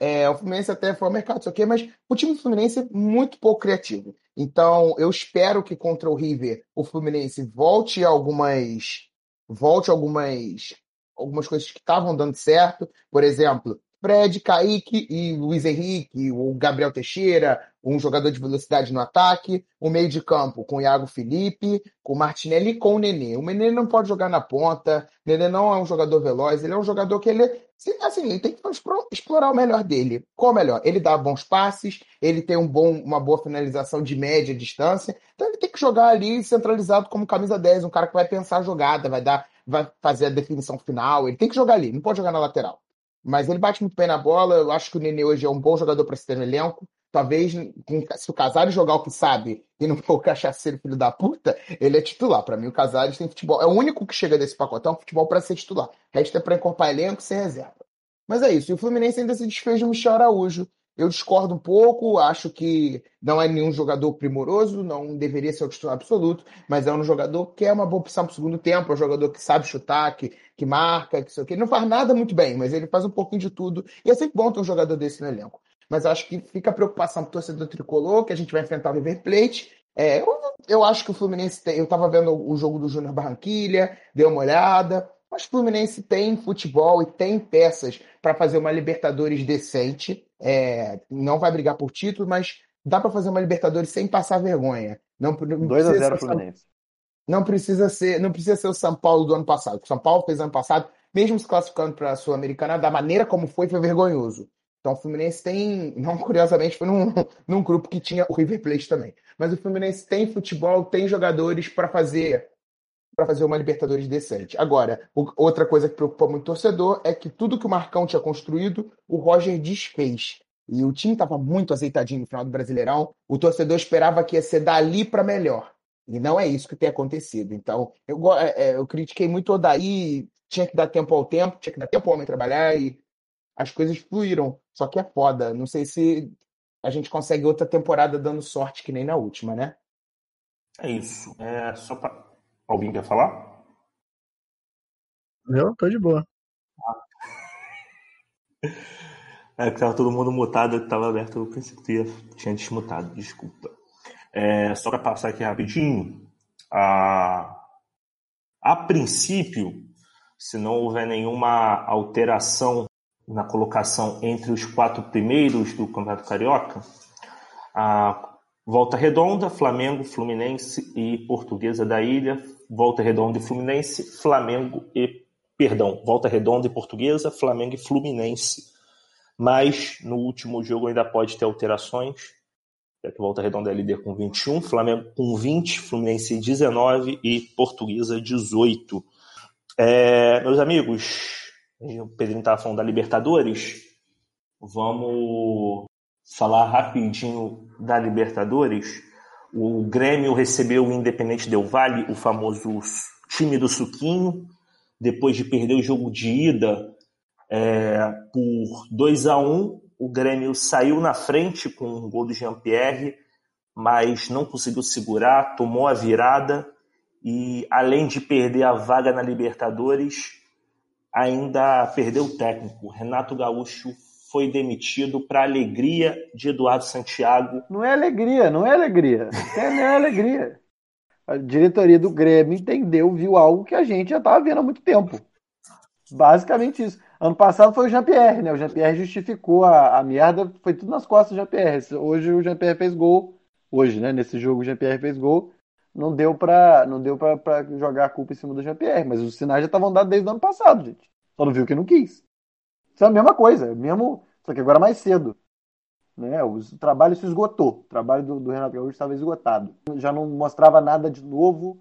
é, o Fluminense até foi ao mercado, isso aqui, mas o time do Fluminense é muito pouco criativo. Então, eu espero que contra o River o Fluminense volte a algumas volte a algumas algumas coisas que estavam dando certo. Por exemplo, Fred, Kaique e Luiz Henrique, o Gabriel Teixeira, um jogador de velocidade no ataque, o meio de campo com o Iago Felipe, com o Martinelli e com o Nenê. O Nenê não pode jogar na ponta, o Nenê não é um jogador veloz, ele é um jogador que ele, assim, ele tem que explo- explorar o melhor dele. Qual o melhor? Ele dá bons passes, ele tem um bom, uma boa finalização de média distância, então ele tem que jogar ali centralizado como camisa 10, um cara que vai pensar a jogada, vai dar, vai fazer a definição final, ele tem que jogar ali, não pode jogar na lateral. Mas ele bate muito bem na bola. Eu acho que o Nenê hoje é um bom jogador para se ter no elenco. Talvez, se o Casares jogar o que sabe e não for o cachaceiro filho da puta, ele é titular. Para mim, o Casares tem futebol. É o único que chega desse pacotão, futebol para ser titular. O resto é para encorpar elenco ser reserva. Mas é isso. E o Fluminense ainda se desfez do Michel Araújo. Eu discordo um pouco, acho que não é nenhum jogador primoroso, não deveria ser o titular absoluto, mas é um jogador que é uma boa opção para o segundo tempo, é um jogador que sabe chutar, que, que marca, que sei o quê. Ele não faz nada muito bem, mas ele faz um pouquinho de tudo. E é sempre bom ter um jogador desse no elenco. Mas acho que fica a preocupação para o torcedor tricolor, que a gente vai enfrentar o River Plate. É, eu, eu acho que o Fluminense tem. Eu estava vendo o jogo do Júnior Barranquilha, dei uma olhada. Mas o Fluminense tem futebol e tem peças para fazer uma Libertadores decente. É, não vai brigar por título, mas dá para fazer uma Libertadores sem passar vergonha. Não, não 2 a 0 Fluminense. Não precisa ser, não precisa ser o São Paulo do ano passado. O São Paulo fez ano passado, mesmo se classificando para a Sul-Americana, da maneira como foi, foi vergonhoso. Então o Fluminense tem, não [LAUGHS] curiosamente, foi num, num grupo que tinha o River Plate também. Mas o Fluminense tem futebol, tem jogadores para fazer para fazer uma Libertadores decente. Agora, o, outra coisa que preocupa muito o torcedor é que tudo que o Marcão tinha construído, o Roger desfez. E o time estava muito azeitadinho no final do Brasileirão. O torcedor esperava que ia ser dali para melhor. E não é isso que tem acontecido. Então, eu, é, é, eu critiquei muito o Odaí, tinha que dar tempo ao tempo, tinha que dar tempo ao homem trabalhar e as coisas fluíram. Só que é foda. Não sei se a gente consegue outra temporada dando sorte que nem na última, né? É isso. É só para Alguém quer falar? Eu tô de boa. [LAUGHS] É que tava todo mundo mutado, eu tava aberto, eu pensei que ia, tinha desmutado, desculpa. É, só para passar aqui rapidinho, a, a princípio, se não houver nenhuma alteração na colocação entre os quatro primeiros do Campeonato Carioca, a Volta Redonda, Flamengo, Fluminense e Portuguesa da Ilha Volta Redonda e Fluminense, Flamengo e. Perdão, Volta Redonda e Portuguesa, Flamengo e Fluminense. Mas no último jogo ainda pode ter alterações. Já que Volta Redonda é líder com 21, Flamengo com 20, Fluminense 19 e Portuguesa 18. É, meus amigos, o Pedrinho estava falando da Libertadores. Vamos falar rapidinho da Libertadores. O Grêmio recebeu o Independente Del Vale, o famoso time do Suquinho, depois de perder o jogo de ida é, por 2 a 1 O Grêmio saiu na frente com o gol do Jean-Pierre, mas não conseguiu segurar, tomou a virada e, além de perder a vaga na Libertadores, ainda perdeu o técnico. Renato Gaúcho foi demitido para alegria de Eduardo Santiago. Não é alegria, não é alegria. Não é alegria. A diretoria do Grêmio entendeu, viu algo que a gente já estava vendo há muito tempo. Basicamente isso. Ano passado foi o Jean-Pierre, né? O Jean-Pierre justificou a, a merda, foi tudo nas costas do Jean-Pierre. Hoje o Jean-Pierre fez gol. Hoje, né? Nesse jogo o Jean-Pierre fez gol. Não deu para não deu para jogar a culpa em cima do Jean-Pierre, mas os sinais já estavam dados desde o ano passado, gente. Só não viu que não quis. Isso é a mesma coisa, mesmo, só que agora mais cedo. Né? O trabalho se esgotou. O trabalho do, do Renato Gaúcho estava esgotado. Já não mostrava nada de novo,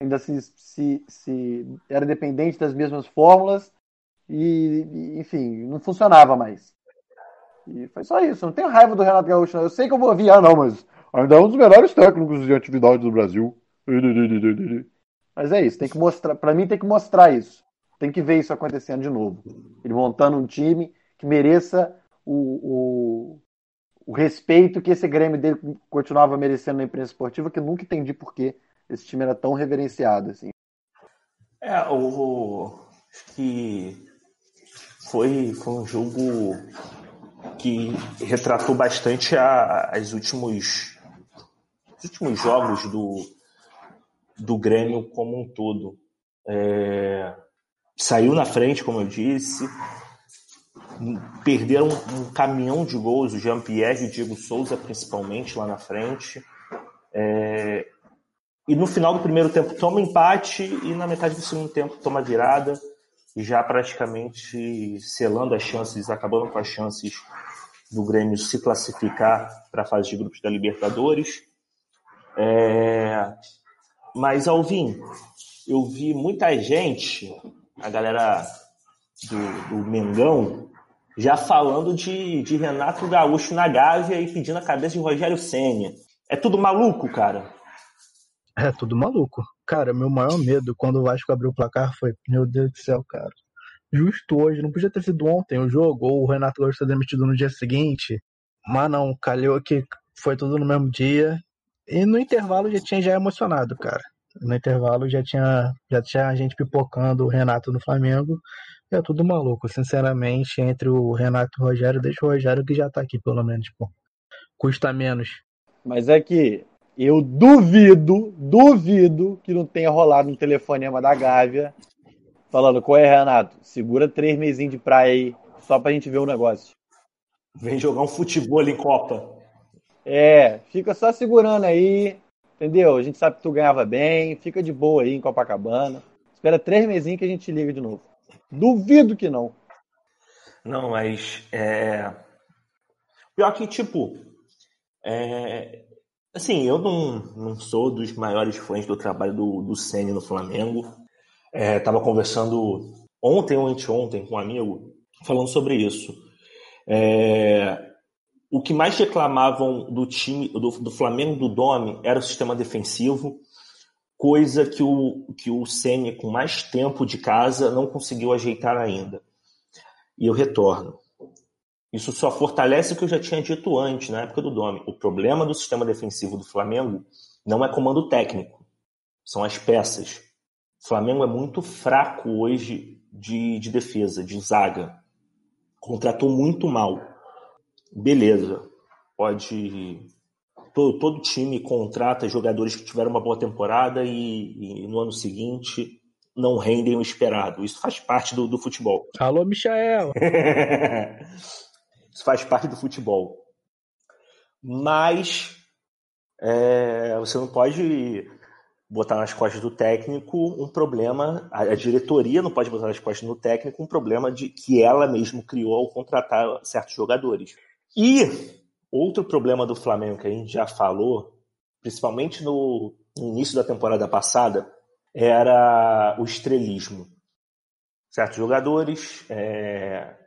ainda se, se, se era dependente das mesmas fórmulas e, enfim, não funcionava mais. E foi só isso. Não tenho raiva do Renato Gaúcho. Não. Eu sei que eu vou ouvir, ah, não, mas ainda é um dos melhores técnicos de atividade do Brasil. Mas é isso, tem que mostrar. Para mim, tem que mostrar isso. Tem que ver isso acontecendo de novo. Ele montando um time que mereça o, o, o respeito que esse Grêmio dele continuava merecendo na imprensa esportiva, que eu nunca entendi por que esse time era tão reverenciado assim. É, o, que foi, foi um jogo que retratou bastante a, as últimos, os últimos jogos do, do Grêmio como um todo. É, saiu na frente, como eu disse. Perderam um caminhão de gols, o Jean-Pierre e o Diego Souza, principalmente, lá na frente. É... E no final do primeiro tempo toma empate e na metade do segundo tempo toma virada, já praticamente selando as chances, acabando com as chances do Grêmio se classificar para a fase de grupos da Libertadores. É... Mas, Alvin, eu vi muita gente a galera do, do Mengão já falando de, de Renato Gaúcho na Gávea e pedindo a cabeça de Rogério Senna. É tudo maluco, cara? É tudo maluco. Cara, meu maior medo quando o Vasco abriu o placar foi, meu Deus do céu, cara. Justo hoje, não podia ter sido ontem o jogo, ou o Renato Gaúcho ser demitido no dia seguinte. Mas não, calhou que foi tudo no mesmo dia. E no intervalo já tinha já emocionado, cara. No intervalo já tinha, já tinha gente pipocando o Renato no Flamengo. É tudo maluco, sinceramente, entre o Renato e o Rogério, deixa o Rogério que já tá aqui, pelo menos, pô. Custa menos. Mas é que eu duvido, duvido que não tenha rolado um telefonema da Gávea falando, qual é, Renato? Segura três mesinhos de praia aí, só pra gente ver o negócio. Vem jogar um futebol em Copa. É, fica só segurando aí, entendeu? A gente sabe que tu ganhava bem, fica de boa aí em Copacabana. Espera três mesinhos que a gente liga de novo. Duvido que não. Não, mas é. Pior que, tipo, é... assim, eu não, não sou dos maiores fãs do trabalho do, do Senna no Flamengo. É, conversando ontem ou anteontem com um amigo falando sobre isso. É, o que mais reclamavam do time do, do Flamengo do Domi era o sistema defensivo, coisa que o que o Ceni com mais tempo de casa não conseguiu ajeitar ainda. E eu retorno. Isso só fortalece o que eu já tinha dito antes, na época do Domi. O problema do sistema defensivo do Flamengo não é comando técnico, são as peças. O Flamengo é muito fraco hoje de, de defesa, de zaga. Contratou muito mal beleza, pode. Todo, todo, time contrata jogadores que tiveram uma boa temporada e, e, no ano seguinte não rendem o esperado. Isso faz parte do, do futebol. Alô, Michael! [LAUGHS] Isso faz parte do futebol. Mas é, você não pode botar nas costas do técnico um problema, a, diretoria não pode botar nas costas do técnico um problema de que ela mesmo criou ao contratar certos jogadores. E outro problema do Flamengo que a gente já falou, principalmente no, início da temporada passada, era o estrelismo. Certos jogadores, é,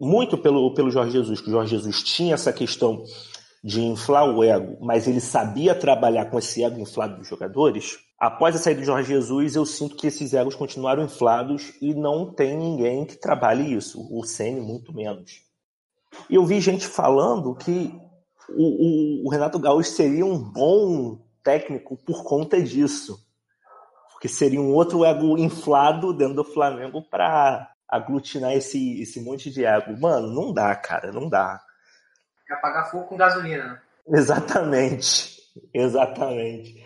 muito pelo, pelo Jorge Jesus, que o Jorge Jesus tinha essa questão de inflar o ego, mas ele sabia trabalhar com esse ego inflado dos jogadores. Após a saída do Jorge Jesus, eu sinto que esses egos continuaram inflados e não tem ninguém que trabalhe isso. O Ceni muito menos. Eu vi gente falando que o, o, o Renato Gaúcho seria um bom técnico por conta disso. Porque seria um outro ego inflado dentro do Flamengo para aglutinar esse, esse monte de ego. Mano, não dá, cara, não dá. É apagar fogo com gasolina, né? Exatamente, exatamente.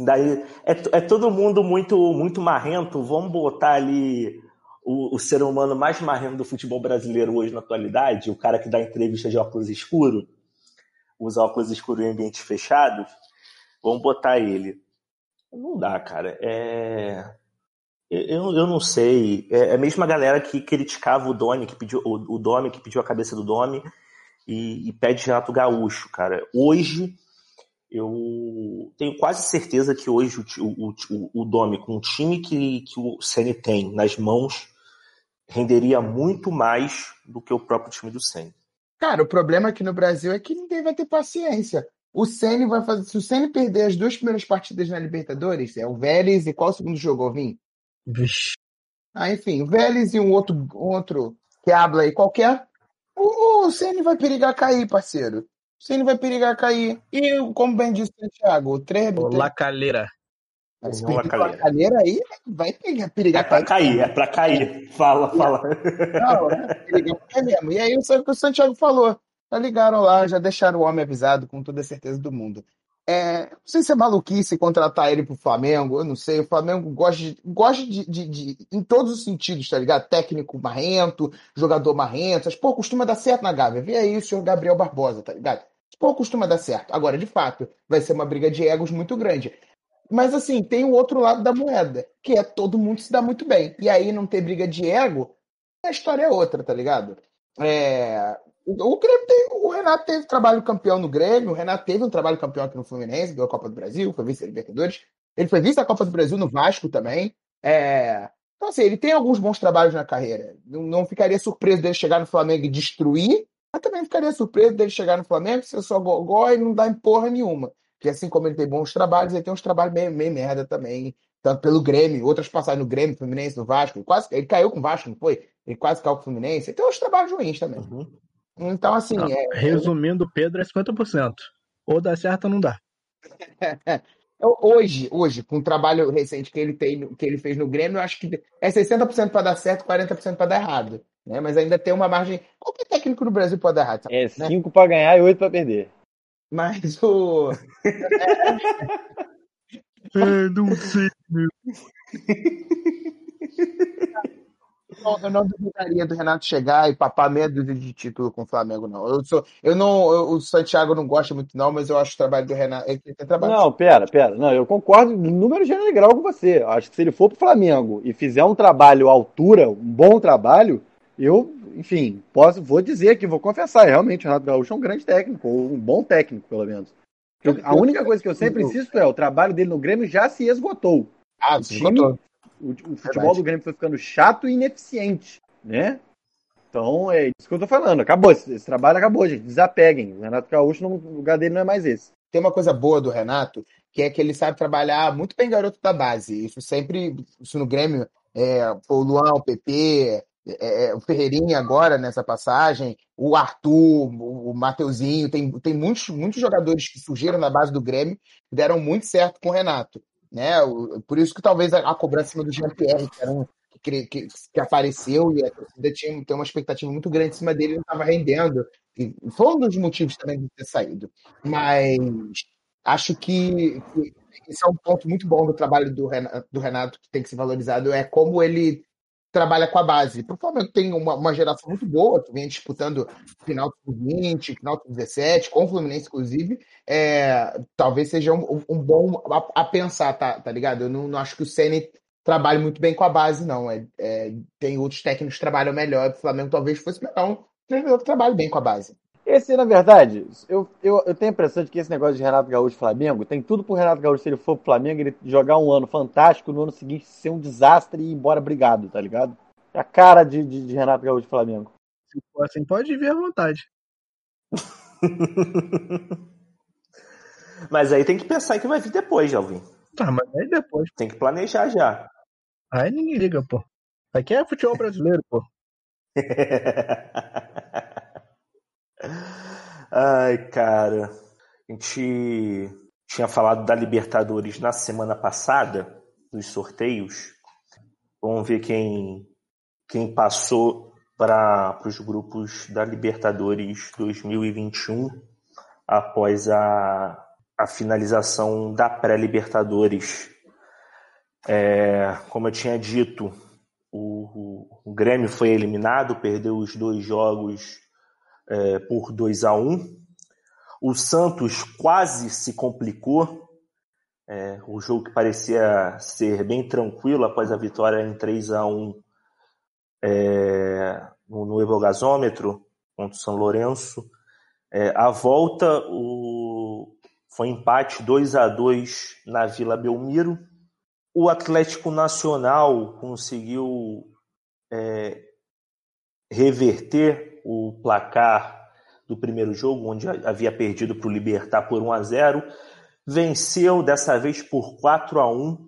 daí é, é todo mundo muito muito marrento. Vamos botar ali o, o, ser humano mais marrento do futebol brasileiro hoje na atualidade, o cara que dá entrevista de óculos escuro, usa óculos escuros em ambientes fechados, vamos botar ele. Não dá, cara. É... Eu, eu não sei. É, é a mesma galera que criticava o Domi, que pediu o, o Domi, que pediu a cabeça do Domi e, e pede Renato Gaúcho, cara. Hoje eu tenho quase certeza que hoje o, o, o, Domi, com o time que, que o Ceni tem nas mãos, renderia muito mais do que o próprio time do Ceni. Cara, o problema aqui no Brasil é que ninguém vai ter paciência. O Ceni vai fazer. Se o Ceni perder as duas primeiras partidas na Libertadores, é o Vélez e qual o segundo jogo, Vim? Vixe. Ah, enfim, o Vélez e um outro, um outro que habla aí qualquer. O, o Ceni vai perigar cair, parceiro. O Ceni vai perigar cair. E, como bem disse o Thiago, o treino. La Calera. Mas pedir uma calheira aí vai pegar, perigar. É pra cair, é pra cair. Fala, fala. Não, é perigar é mesmo. E aí o que o Santiago falou. Já ligaram lá, já deixaram o homem avisado com toda a certeza do mundo. É, não sei se é maluquice contratar ele pro Flamengo, eu não sei. O Flamengo gosta de, gosta de, de, de em todos os sentidos, tá ligado? Técnico marrento, jogador marrento. Pô, costuma dar certo na Gávea. Vê aí o senhor Gabriel Barbosa, tá ligado? Pô, costuma dar certo. Agora, de fato, vai ser uma briga de egos muito grande. Mas assim, tem o outro lado da moeda, que é todo mundo se dá muito bem. E aí não ter briga de ego, a história é outra, tá ligado? É... O, Grêmio tem, o Renato teve trabalho campeão no Grêmio, o Renato teve um trabalho campeão aqui no Fluminense, ganhou a Copa do Brasil, foi vice-libertadores. Ele foi vice da Copa do Brasil no Vasco também. É... Então, assim, ele tem alguns bons trabalhos na carreira. Não, não ficaria surpreso dele chegar no Flamengo e destruir, mas também ficaria surpreso dele chegar no Flamengo, ser só gogó e não dar em porra nenhuma que assim como ele tem bons trabalhos, ele tem uns trabalhos meio, meio merda também, tanto pelo Grêmio, outras passagens no Grêmio, Fluminense, no Vasco, ele quase ele caiu com o Vasco, não foi? Ele quase caiu com o Fluminense, ele tem uns trabalhos ruins também. Uhum. Então, assim, Não, é, Resumindo, Pedro é 50%. Ou dá certo ou não dá. [LAUGHS] hoje, hoje, com o trabalho recente que ele, tem, que ele fez no Grêmio, eu acho que é 60% para dar certo, 40% para dar errado. Né? Mas ainda tem uma margem. Qualquer técnico no Brasil pode dar errado. sabe? É Né? 5 pra ganhar e 8 pra perder. Mas o. [LAUGHS] É, não sei. [LAUGHS] Eu não duvidaria do Renato chegar e papar dúzia de título com o Flamengo, não. Eu sou, eu não, eu- o Santiago não gosta muito, não, mas eu acho o trabalho do Renato. Ele tem trabalho. Não, pera, pera. Não, eu concordo no número grau com você. Eu Acho que se ele for pro Flamengo e fizer um trabalho à altura, um bom trabalho, eu, enfim, posso, vou dizer aqui, vou confessar, realmente o Renato Gaúcho é um grande técnico, ou um bom técnico, pelo menos. Eu- a única coisa que eu sempre insisto é, o trabalho dele no Grêmio já se esgotou. Ah, time- contou. O, o futebol do Grêmio foi ficando chato e ineficiente, né? Então é isso que eu tô falando. Acabou, esse, esse trabalho acabou, gente. Desapeguem. O Renato Gaúcho, não- o lugar dele não é mais esse. Tem uma coisa boa do Renato, que é que ele sabe trabalhar muito bem garoto da base. Isso sempre, isso no Grêmio, é, o Luan, o PP, é, é, o Ferreirinha agora nessa passagem, o Arthur, o, o Mateuzinho, tem, tem muitos, muitos jogadores que surgiram na base do Grêmio que deram muito certo com o Renato. Né? Por isso que talvez a, a cobrança cima do Jean-Pierre, que, um, que, que, que apareceu e a torcida tinha, tem uma expectativa muito grande em cima dele, ele não estava rendendo. E foi um dos motivos também de ter saído. Mas acho que, que esse é um ponto muito bom do trabalho do Renato, do Renato, que tem que ser valorizado, é como ele trabalha com a base. Para o Flamengo tem uma, uma geração muito boa, que vem disputando final do 20, final do 17, com o Fluminense, inclusive. É, talvez seja um, um bom a, a pensar, tá, tá ligado? Eu não, não acho que o Ceni trabalhe muito bem com a base, não. É, é, tem outros técnicos que trabalham melhor. O Flamengo talvez fosse melhor um treinador que trabalhe bem com a base. Esse, na verdade, eu, eu, eu tenho a impressão de que esse negócio de Renato Gaúcho e Flamengo tem tudo pro Renato Gaúcho, se ele for pro Flamengo, ele jogar um ano fantástico, no ano seguinte ser um desastre e ir embora brigado, tá ligado? É a cara de, de, de Renato Gaúcho e Flamengo. Se for assim, pode vir à vontade. [LAUGHS] Mas aí tem que pensar que vai vir depois, Jalvin. Tá, mas aí depois. Tem que planejar já. Aí ninguém liga, pô. Aqui é futebol brasileiro, pô. [LAUGHS] Ai, cara. A gente tinha falado da Libertadores na semana passada, dos sorteios. Vamos ver quem, quem passou para os grupos da Libertadores 2021 após a, a finalização da pré-Libertadores. É, como eu tinha dito, o, o Grêmio foi eliminado, perdeu os dois jogos é, por 2 a 1 O Santos quase se complicou. É, o jogo que parecia ser bem tranquilo após a vitória em 3 a 1 é, no, no Evogazômetro contra o São Lourenço. É, a volta o, foi empate 2 a 2 na Vila Belmiro. O Atlético Nacional conseguiu é, reverter o placar do primeiro jogo, onde havia perdido para o Libertar por 1 a 0 Venceu dessa vez por 4 a 1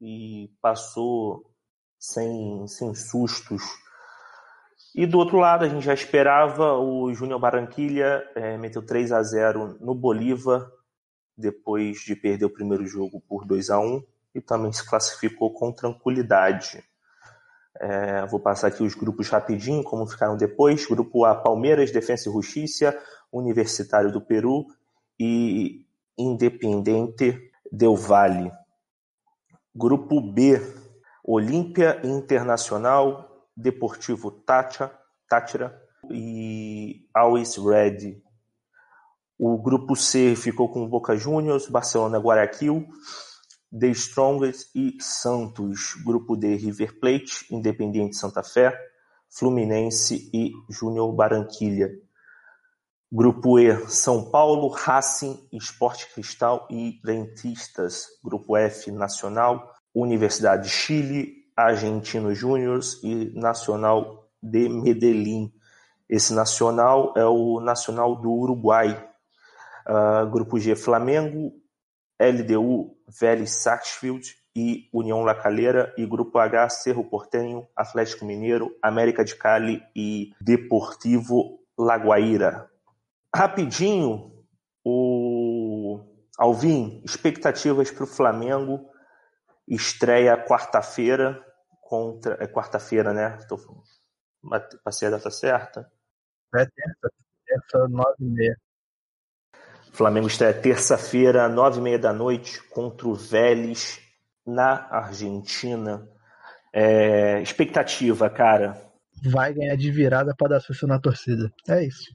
e passou sem, sem sustos. E do outro lado, a gente já esperava o Júnior Barranquilha é, meteu 3 a 0 no Bolívar, depois de perder o primeiro jogo por 2 a 1 e também se classificou com tranquilidade. É, vou passar aqui os grupos rapidinho, como ficaram depois. Grupo A, Palmeiras, Defensa e Justiça, Universitário do Peru e Independente Del Valle. Grupo B, Olímpia Internacional, Deportivo Táchira, e Always Red. O grupo C ficou com Boca Juniors, Barcelona Guayaquil, The Strongest e Santos. Grupo D, River Plate, Independiente Santa Fé, Fluminense e Júnior Barranquilha. Grupo E, São Paulo, Racing, Esporte Cristal e Rentistas. Grupo F, Nacional, Universidade de Chile, Argentino Júniors e Nacional de Medellín. Esse Nacional é o Nacional do Uruguai. Uh, grupo G, Flamengo, LDU, Vélez Sarsfield e União La Calera. E Grupo H, Cerro Portenho, Atlético Mineiro, América de Cali e Deportivo Laguaíra. Rapidinho, o Alvin, expectativas para o Flamengo. Estreia quarta-feira contra. É quarta-feira, né? Tô... Passei a data certa? É terça, terça, nove e meia. Flamengo estreia terça-feira, nove e meia da noite, contra o Vélez, na Argentina. É... expectativa, cara. Vai ganhar de virada para dar susto na torcida. É isso.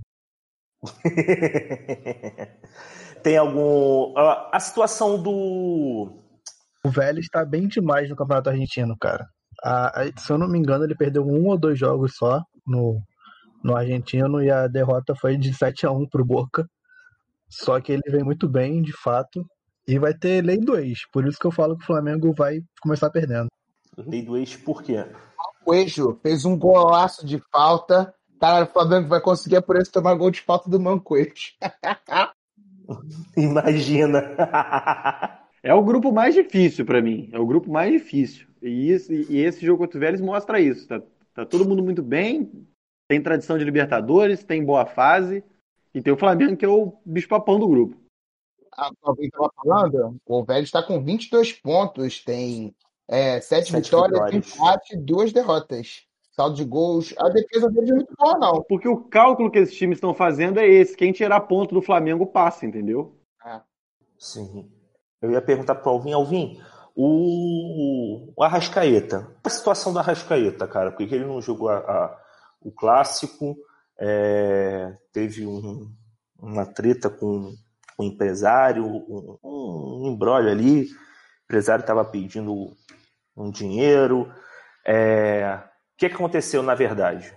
[LAUGHS] Tem algum. A situação do. O Vélez está bem demais no Campeonato Argentino, cara. A, a, se eu não me engano, ele perdeu um ou dois jogos só no, no Argentino e a derrota foi de 7 a 1 pro Boca. Só que ele vem muito bem, de fato, e vai ter lei do ex. Por isso que eu falo que o Flamengo vai começar perdendo. Lei do ex por quê? O Ejo fez um golaço de falta. Cara, o Flamengo vai conseguir por isso tomar gol de falta do Mancoete. [LAUGHS] Imagina. é o grupo mais difícil para mim. É o grupo mais difícil. E, isso, e esse jogo contra o Vélez mostra isso. Tá, tá todo mundo muito bem, tem tradição de Libertadores, tem boa fase. E tem o Flamengo, que é o bicho-papão do grupo. Ah, alguém estava falando? O Vélez está com 22 pontos, tem é, 7, Sete vitórias, vitórias. empate e duas derrotas. Saldo de gols. A defesa deles é muito boa, não. Porque o cálculo que esses times estão fazendo é esse: quem tirar ponto do Flamengo passa, entendeu? É. Sim. Eu ia perguntar para o Alvin: Alvin, o, o Arrascaeta. A situação do Arrascaeta, cara, porque ele não jogou a, a, o clássico, é, teve um, uma treta com, o empresário, um, um ali. O empresário estava pedindo um dinheiro. É, o que aconteceu na verdade?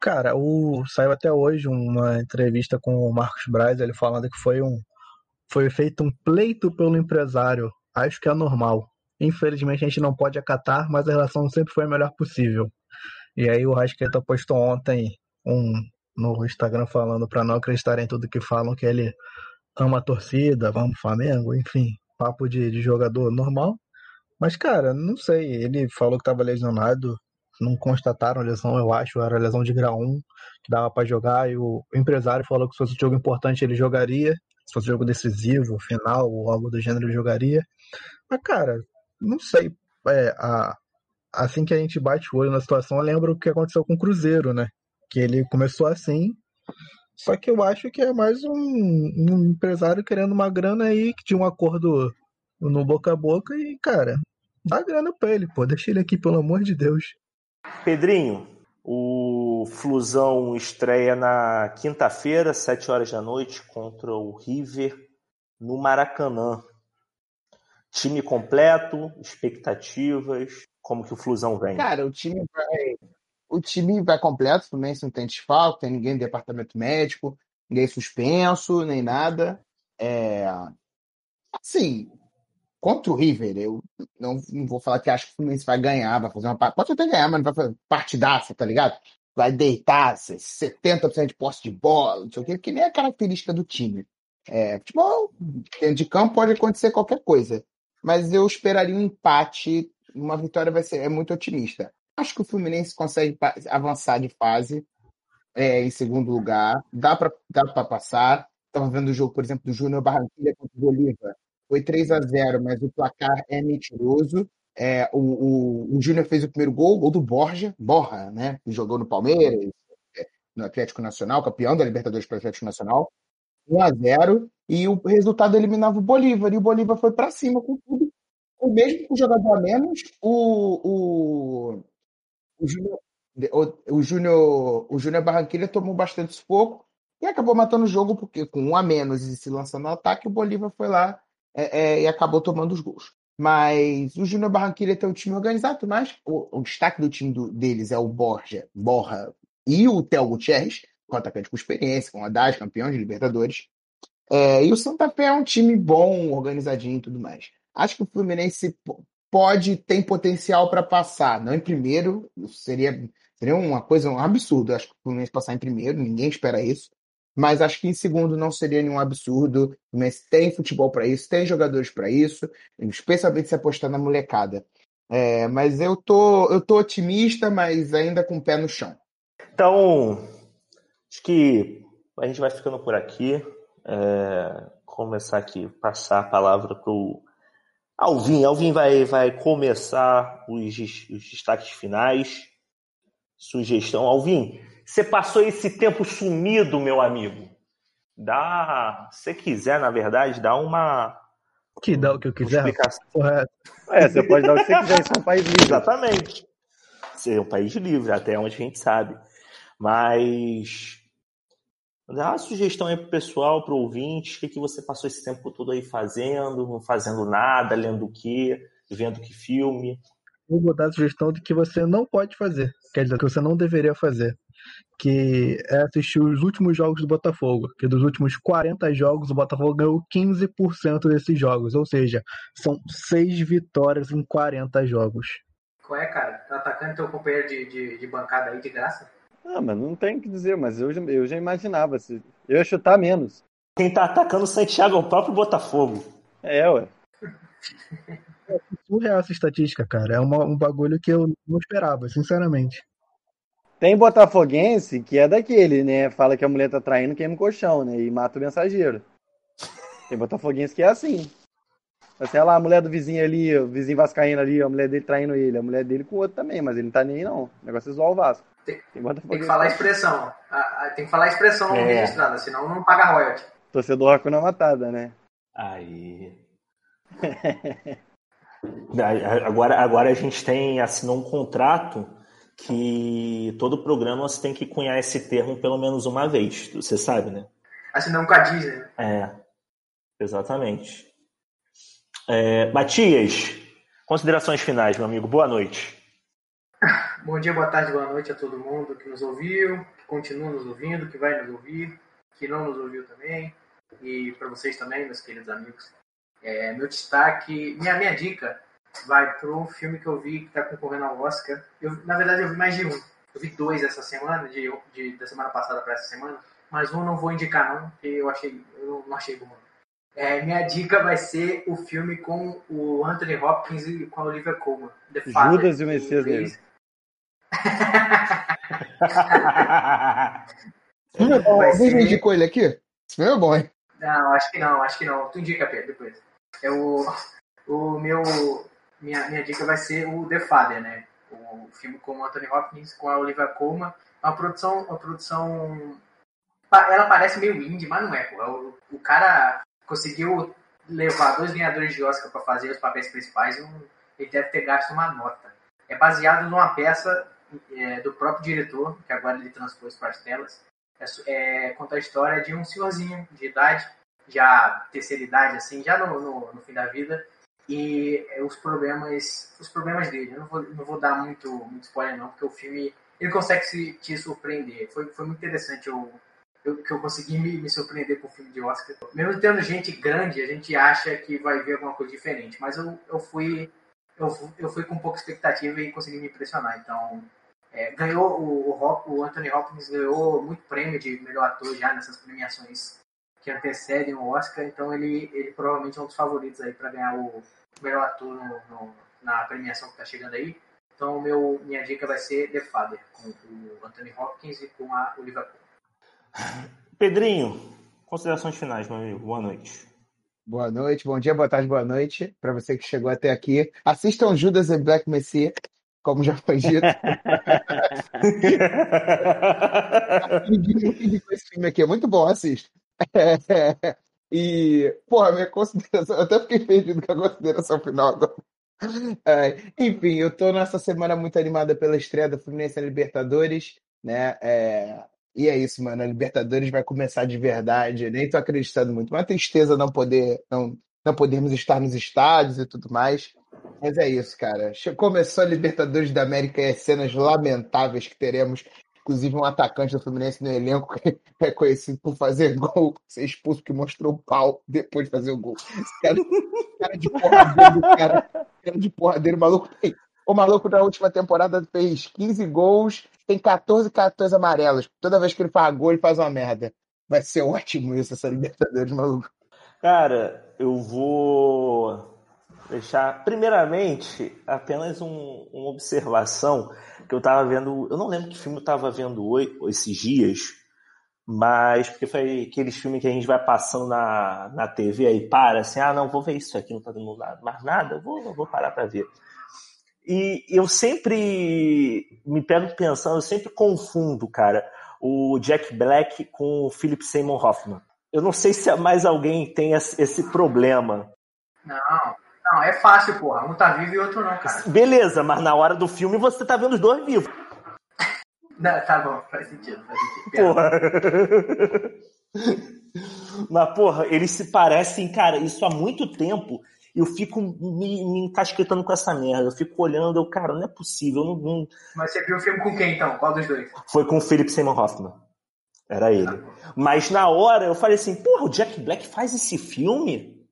Cara, o, saiu até hoje uma entrevista com o Marcos Braz, ele falando que foi um foi feito um pleito pelo empresário acho que é normal. Infelizmente a gente não pode acatar, mas a relação sempre foi a melhor possível. E aí o Rasqueta postou ontem um no Instagram falando para não acreditar em tudo que falam que ele ama a torcida, vamos Flamengo, enfim, papo de, de jogador normal. Mas cara, não sei, ele falou que estava lesionado, não constataram lesão, eu acho, era lesão de grau 1, que dava para jogar, e o empresário falou que se fosse um jogo importante ele jogaria, se fosse um jogo decisivo, final ou algo do gênero ele jogaria. Mas, cara, não sei. É, a, assim que a gente bate o olho na situação, eu lembro o que aconteceu com o Cruzeiro, né? Que ele começou assim, só que eu acho que é mais um, um empresário querendo uma grana aí, que tinha um acordo no boca a boca e, cara, dá grana pra ele, pô. Deixa ele aqui, pelo amor de Deus. Pedrinho, o Flusão estreia na quinta-feira, sete horas da noite, contra o River no Maracanã. Time completo, expectativas, como que o Flusão vem? Cara, o time vai, o time vai completo, também não tem desfalque, tem ninguém no departamento médico, ninguém suspenso, nem nada. É... Assim, contra o River, eu não, não vou falar que acho que o Fluminense vai ganhar, vai fazer uma pode até ganhar, mas não vai fazer partidaça, tá ligado? Vai deitar 70% de posse de bola, não sei o que, que nem é a característica do time. É, futebol, dentro de campo pode acontecer qualquer coisa mas eu esperaria um empate. Uma vitória vai ser é muito otimista. Acho que o Fluminense consegue avançar de fase é, em segundo lugar. Dá para dá passar. Estava vendo o jogo, por exemplo, do Júnior Barranquilla contra o Bolívar. Foi 3 a 0 mas o placar é mentiroso. É, o, o, o Júnior fez o primeiro gol, gol do Borja, Borja, né? Que jogou no Palmeiras, é, no Atlético Nacional, campeão da Libertadores para o Atlético Nacional. 1 a 0 e o resultado eliminava o Bolívar, e o Bolívar foi para cima com tudo. O mesmo com o jogador a menos, o, o, o Júnior o, Júnior Barranquilla tomou bastante sufoco e acabou matando o jogo, porque com um a menos e se lançando no ataque, o Bolívar foi lá é, é, e acabou tomando os gols. Mas o Júnior Barranquilla tem um time organizado, mas o, o destaque do time do, deles é o Borja, Borja e o Theo Gutierrez, com atacante com experiência, com Haddad, campeão de Libertadores. É, e o Santa Fé é um time bom, organizadinho e tudo mais. Acho que o Fluminense pode, tem potencial para passar. Não em primeiro, seria, seria uma coisa, um absurdo. Acho que o Fluminense passar em primeiro, ninguém espera isso. Mas acho que em segundo não seria nenhum absurdo. O Fluminense tem futebol para isso, tem jogadores para isso, especialmente se apostar na molecada. É, mas eu tô, eu tô otimista, mas ainda com o pé no chão. Então, Acho que a gente vai ficando por aqui. É, começar aqui, passar a palavra para o Alvin. Alvin vai, vai começar os, os destaques finais. Sugestão. Alvin, você passou esse tempo sumido, meu amigo. Dá, se quiser, na verdade, dá uma. Que dá o que eu quiser. Correto. É, você pode dar o que você quiser, isso é um país livre. Exatamente. Ser um país livre, até onde a gente sabe. Mas dá uma sugestão aí pro pessoal, pro ouvinte, o que, que você passou esse tempo todo aí fazendo, não fazendo nada, lendo o quê, vendo que filme. Eu vou dar a sugestão de que você não pode fazer, quer dizer, que você não deveria fazer, que é assistir os últimos jogos do Botafogo, que dos últimos 40 jogos o Botafogo ganhou 15% desses jogos, ou seja, são 6 vitórias em 40 jogos. Qual é, cara? Tá atacando teu companheiro de, de, de bancada aí de graça? Ah, mas não tem o que dizer, mas eu, eu já imaginava. Se, eu ia chutar menos. Quem tá atacando o Santiago é o próprio Botafogo. É, ué. É surreal essa estatística, cara. É uma, um bagulho que eu não esperava, sinceramente. Tem botafoguense que é daquele, né? Fala que a mulher tá traindo, queima o colchão, né? E mata o mensageiro. Tem botafoguense que é assim. Sei lá, a mulher do vizinho ali, o vizinho vascaíno ali, a mulher dele traindo ele, a mulher dele com o outro também, mas ele não tá nem aí não. O negócio é zoar o Vasco. Tem, tem que falar a expressão. tem que falar a expressão é. registrada, senão não paga royalty. Torcedor Hakuna Matada, né? [LAUGHS] Aí. agora, agora a gente tem assinou um contrato que todo programa você tem que cunhar esse termo pelo menos uma vez, você sabe, né? Assinou um com a Disney. É, exatamente. É, Matias, considerações finais, meu amigo. Boa noite. Bom dia, boa tarde, boa noite a todo mundo que nos ouviu, que continua nos ouvindo, que vai nos ouvir, que não nos ouviu também, e para vocês também, meus queridos amigos. É, meu destaque, minha, minha dica vai para um filme que eu vi que está concorrendo ao Oscar. Eu, na verdade, eu vi mais de um. Eu vi dois essa semana, de, de da semana passada para essa semana, mas um não vou indicar não, porque eu achei, eu não achei bom. É, minha dica vai ser o filme com o Anthony Hopkins e com a Olivia Colman. Judas e o Messias Negro. Alguém me indicou ele aqui? Esse filme é bom, hein? Não, acho que não, acho que não. Tu indica, Pedro, depois. É o, o meu. Minha, minha dica vai ser o The Father, né? O filme com o Anthony Hopkins, com a Olivia Colman. Uma produção. Uma produção. Ela parece meio indie, mas não é, pô. O, o cara conseguiu levar dois ganhadores de Oscar para fazer os papéis principais. Ele deve ter gasto uma nota. É baseado numa peça é, do próprio diretor, que agora ele transpôs para as telas, é, é, conta a história de um senhorzinho de idade, já terceira idade, assim, já no, no, no fim da vida, e é, os problemas os problemas dele. Eu não vou, não vou dar muito, muito spoiler não, porque o filme ele consegue se, te surpreender. Foi, foi muito interessante eu, que eu consegui me, me, surpreender com o filme de Oscar. Mesmo tendo gente grande, a gente acha que vai ver alguma coisa diferente, mas eu, eu fui eu, eu fui com pouca expectativa e consegui me impressionar. Então, é, ganhou o, o, o, Anthony Hopkins ganhou muito prêmio de melhor ator já nessas premiações que antecedem o Oscar, então ele, ele provavelmente é um dos favoritos aí para ganhar o melhor ator no, no, na premiação que está chegando aí. Então meu, minha dica vai ser The Father, com o Anthony Hopkins e com a Olivia. Pedrinho, considerações finais, meu amigo. Boa noite. Boa noite, bom dia, boa tarde, boa noite para você que chegou até aqui. Assistam Judas e Black Messiah como já foi dito. [LAUGHS] esse filme aqui é muito bom, assista. É, [LAUGHS] e, porra, minha consideração, eu até fiquei perdido com a consideração final agora. É, enfim, eu tô nessa semana muito animada pela estreia da Fluminense na Libertadores, né? É, e é isso, mano. A Libertadores vai começar de verdade. Eu nem tô acreditando muito. Uma tristeza não poder, não, não podermos estar nos estádios e tudo mais. Mas é isso, cara. Começou a Libertadores da América e as cenas lamentáveis que teremos. Inclusive, um atacante do Fluminense no elenco que [LAUGHS] é conhecido por fazer gol, ser expulso, que mostrou o pau depois de fazer o gol. Cara, cara de porradeiro, cara, cara de porradeiro, maluco. O maluco na última temporada fez 15 gols, tem 14 14 amarelos. Toda vez que ele faz gol, ele faz uma merda. Vai ser ótimo isso, essa Libertadores, maluco. Cara, eu vou deixar, primeiramente, apenas um, uma observação que eu estava vendo. Eu não lembro que filme eu estava vendo hoje, esses dias, Mas, porque foi aqueles filmes que a gente vai passando na, na TV aí para, assim, ah, não, vou ver isso aqui, não tá dando mais nada, vou, vou parar para ver. E eu sempre me pego pensando, eu sempre confundo, cara, o Jack Black com o Philip Seymour Hoffman. Eu não sei se [LAUGHS] mais alguém tem esse problema. Não, não, é fácil, porra. Um tá vivo e outro não, cara. Beleza, mas na hora do filme você tá vendo os dois vivos. [LAUGHS] Não, tá bom, faz sentido, faz sentido. Porra. [LAUGHS] mas, porra, eles se parecem, cara, isso há muito tempo. Eu fico me, me encasquetando com essa merda. Eu fico olhando, eu, cara, não é possível. Não, não... Mas você viu o filme com quem, então? Qual dos dois? Foi com o Philip Seymour Hoffman. Era ele. Mas na hora eu falei assim, porra, o Jack Black faz esse filme?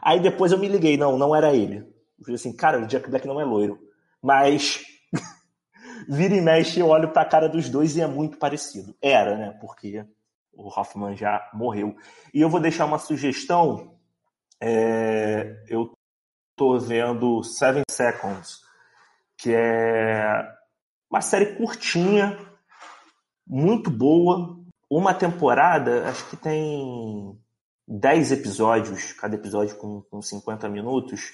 Aí depois eu me liguei, não, não era ele. Eu falei assim, cara, o Jack Black não é loiro. Mas [LAUGHS] vira e mexe, eu olho pra cara dos dois e é muito parecido. Era, né? Porque o Hoffman já morreu. E eu vou deixar uma sugestão. É, eu tô vendo Seven Seconds, que é uma série curtinha, muito boa. Uma temporada, acho que tem 10 episódios, cada episódio com, com 50 minutos.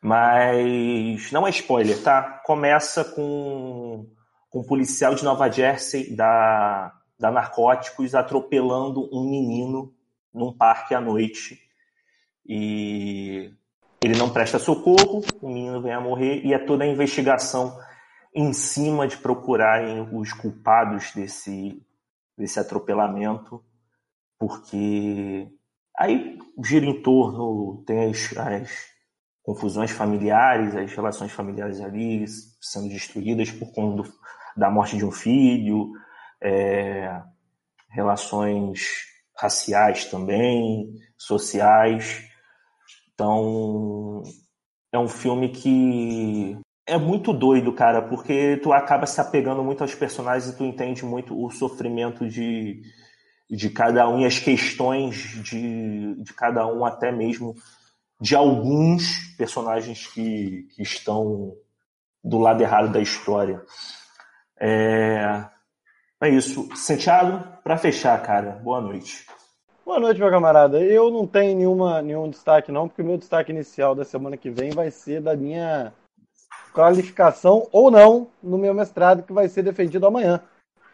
Mas não é spoiler, tá? Começa com, com um policial de Nova Jersey da, da Narcóticos atropelando um menino num parque à noite. E ele não presta socorro, o menino vem a morrer e é toda a investigação em cima de procurarem os culpados desse, desse atropelamento, porque aí gira em torno, tem as, as confusões familiares, as relações familiares ali sendo destruídas por conta do, da morte de um filho, é, relações raciais também, sociais. Então, é um filme que é muito doido, cara, porque tu acaba se apegando muito aos personagens e tu entende muito o sofrimento de, de cada um e as questões de, de cada um, até mesmo de alguns personagens que, que estão do lado errado da história. É, é isso. Santiago, para fechar, cara, boa noite. Boa noite, meu camarada. Eu não tenho nenhuma, nenhum destaque, não, porque o meu destaque inicial da semana que vem vai ser da minha qualificação ou não no meu mestrado, que vai ser defendido amanhã.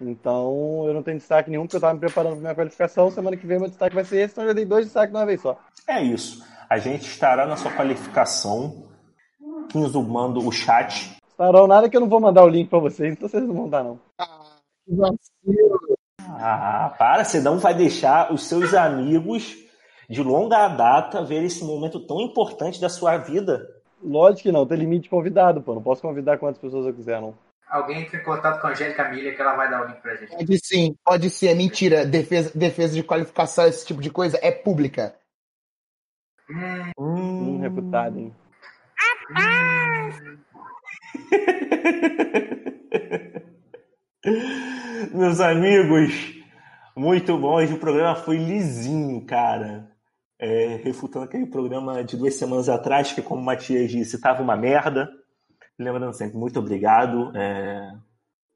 Então, eu não tenho destaque nenhum, porque eu estava me preparando para minha qualificação. Semana que vem, meu destaque vai ser esse, então eu já dei dois destaques de uma vez só. É isso. A gente estará na sua qualificação, insumando o chat. Estarão nada que eu não vou mandar o link para vocês, então vocês não vão dar, não. Ah, que vacilo. Ah, para, você não vai deixar os seus amigos de longa data ver esse momento tão importante da sua vida. Lógico que não, tem limite de convidado, pô. Não posso convidar quantas pessoas eu quiser, não. Alguém entra em contato com a Angélica Milha que ela vai dar o link pra gente. Pode sim, pode ser. É mentira. Defesa, defesa de qualificação, esse tipo de coisa, é pública. Hum, hum reputado, hein? [LAUGHS] Meus amigos, muito bom. Hoje o programa foi lisinho, cara. É, refutando aquele programa de duas semanas atrás, que, como o Matias disse, estava uma merda. Lembrando sempre, muito obrigado. É,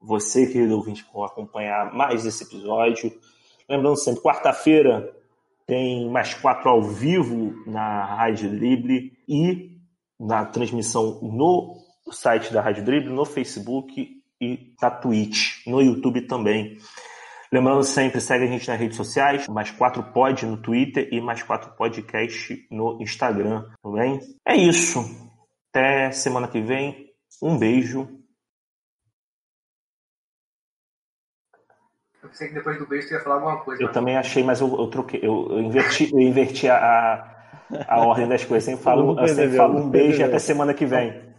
você, querido ouvinte, por acompanhar mais esse episódio. Lembrando sempre, quarta-feira tem mais quatro ao vivo na Rádio Drible e na transmissão no site da Rádio Drible, no Facebook e na Twitch, no YouTube também. Lembrando sempre, segue a gente nas redes sociais, mais quatro pod no Twitter e mais quatro podcast no Instagram, tudo bem? É isso. Até semana que vem. Um beijo Eu pensei que depois do beijo você ia falar alguma coisa. Eu também achei, mas eu, eu troquei, eu, eu, inverti, eu inverti a, a ordem das coisas. Sempre falo, eu sempre falo um beijo e até semana que vem.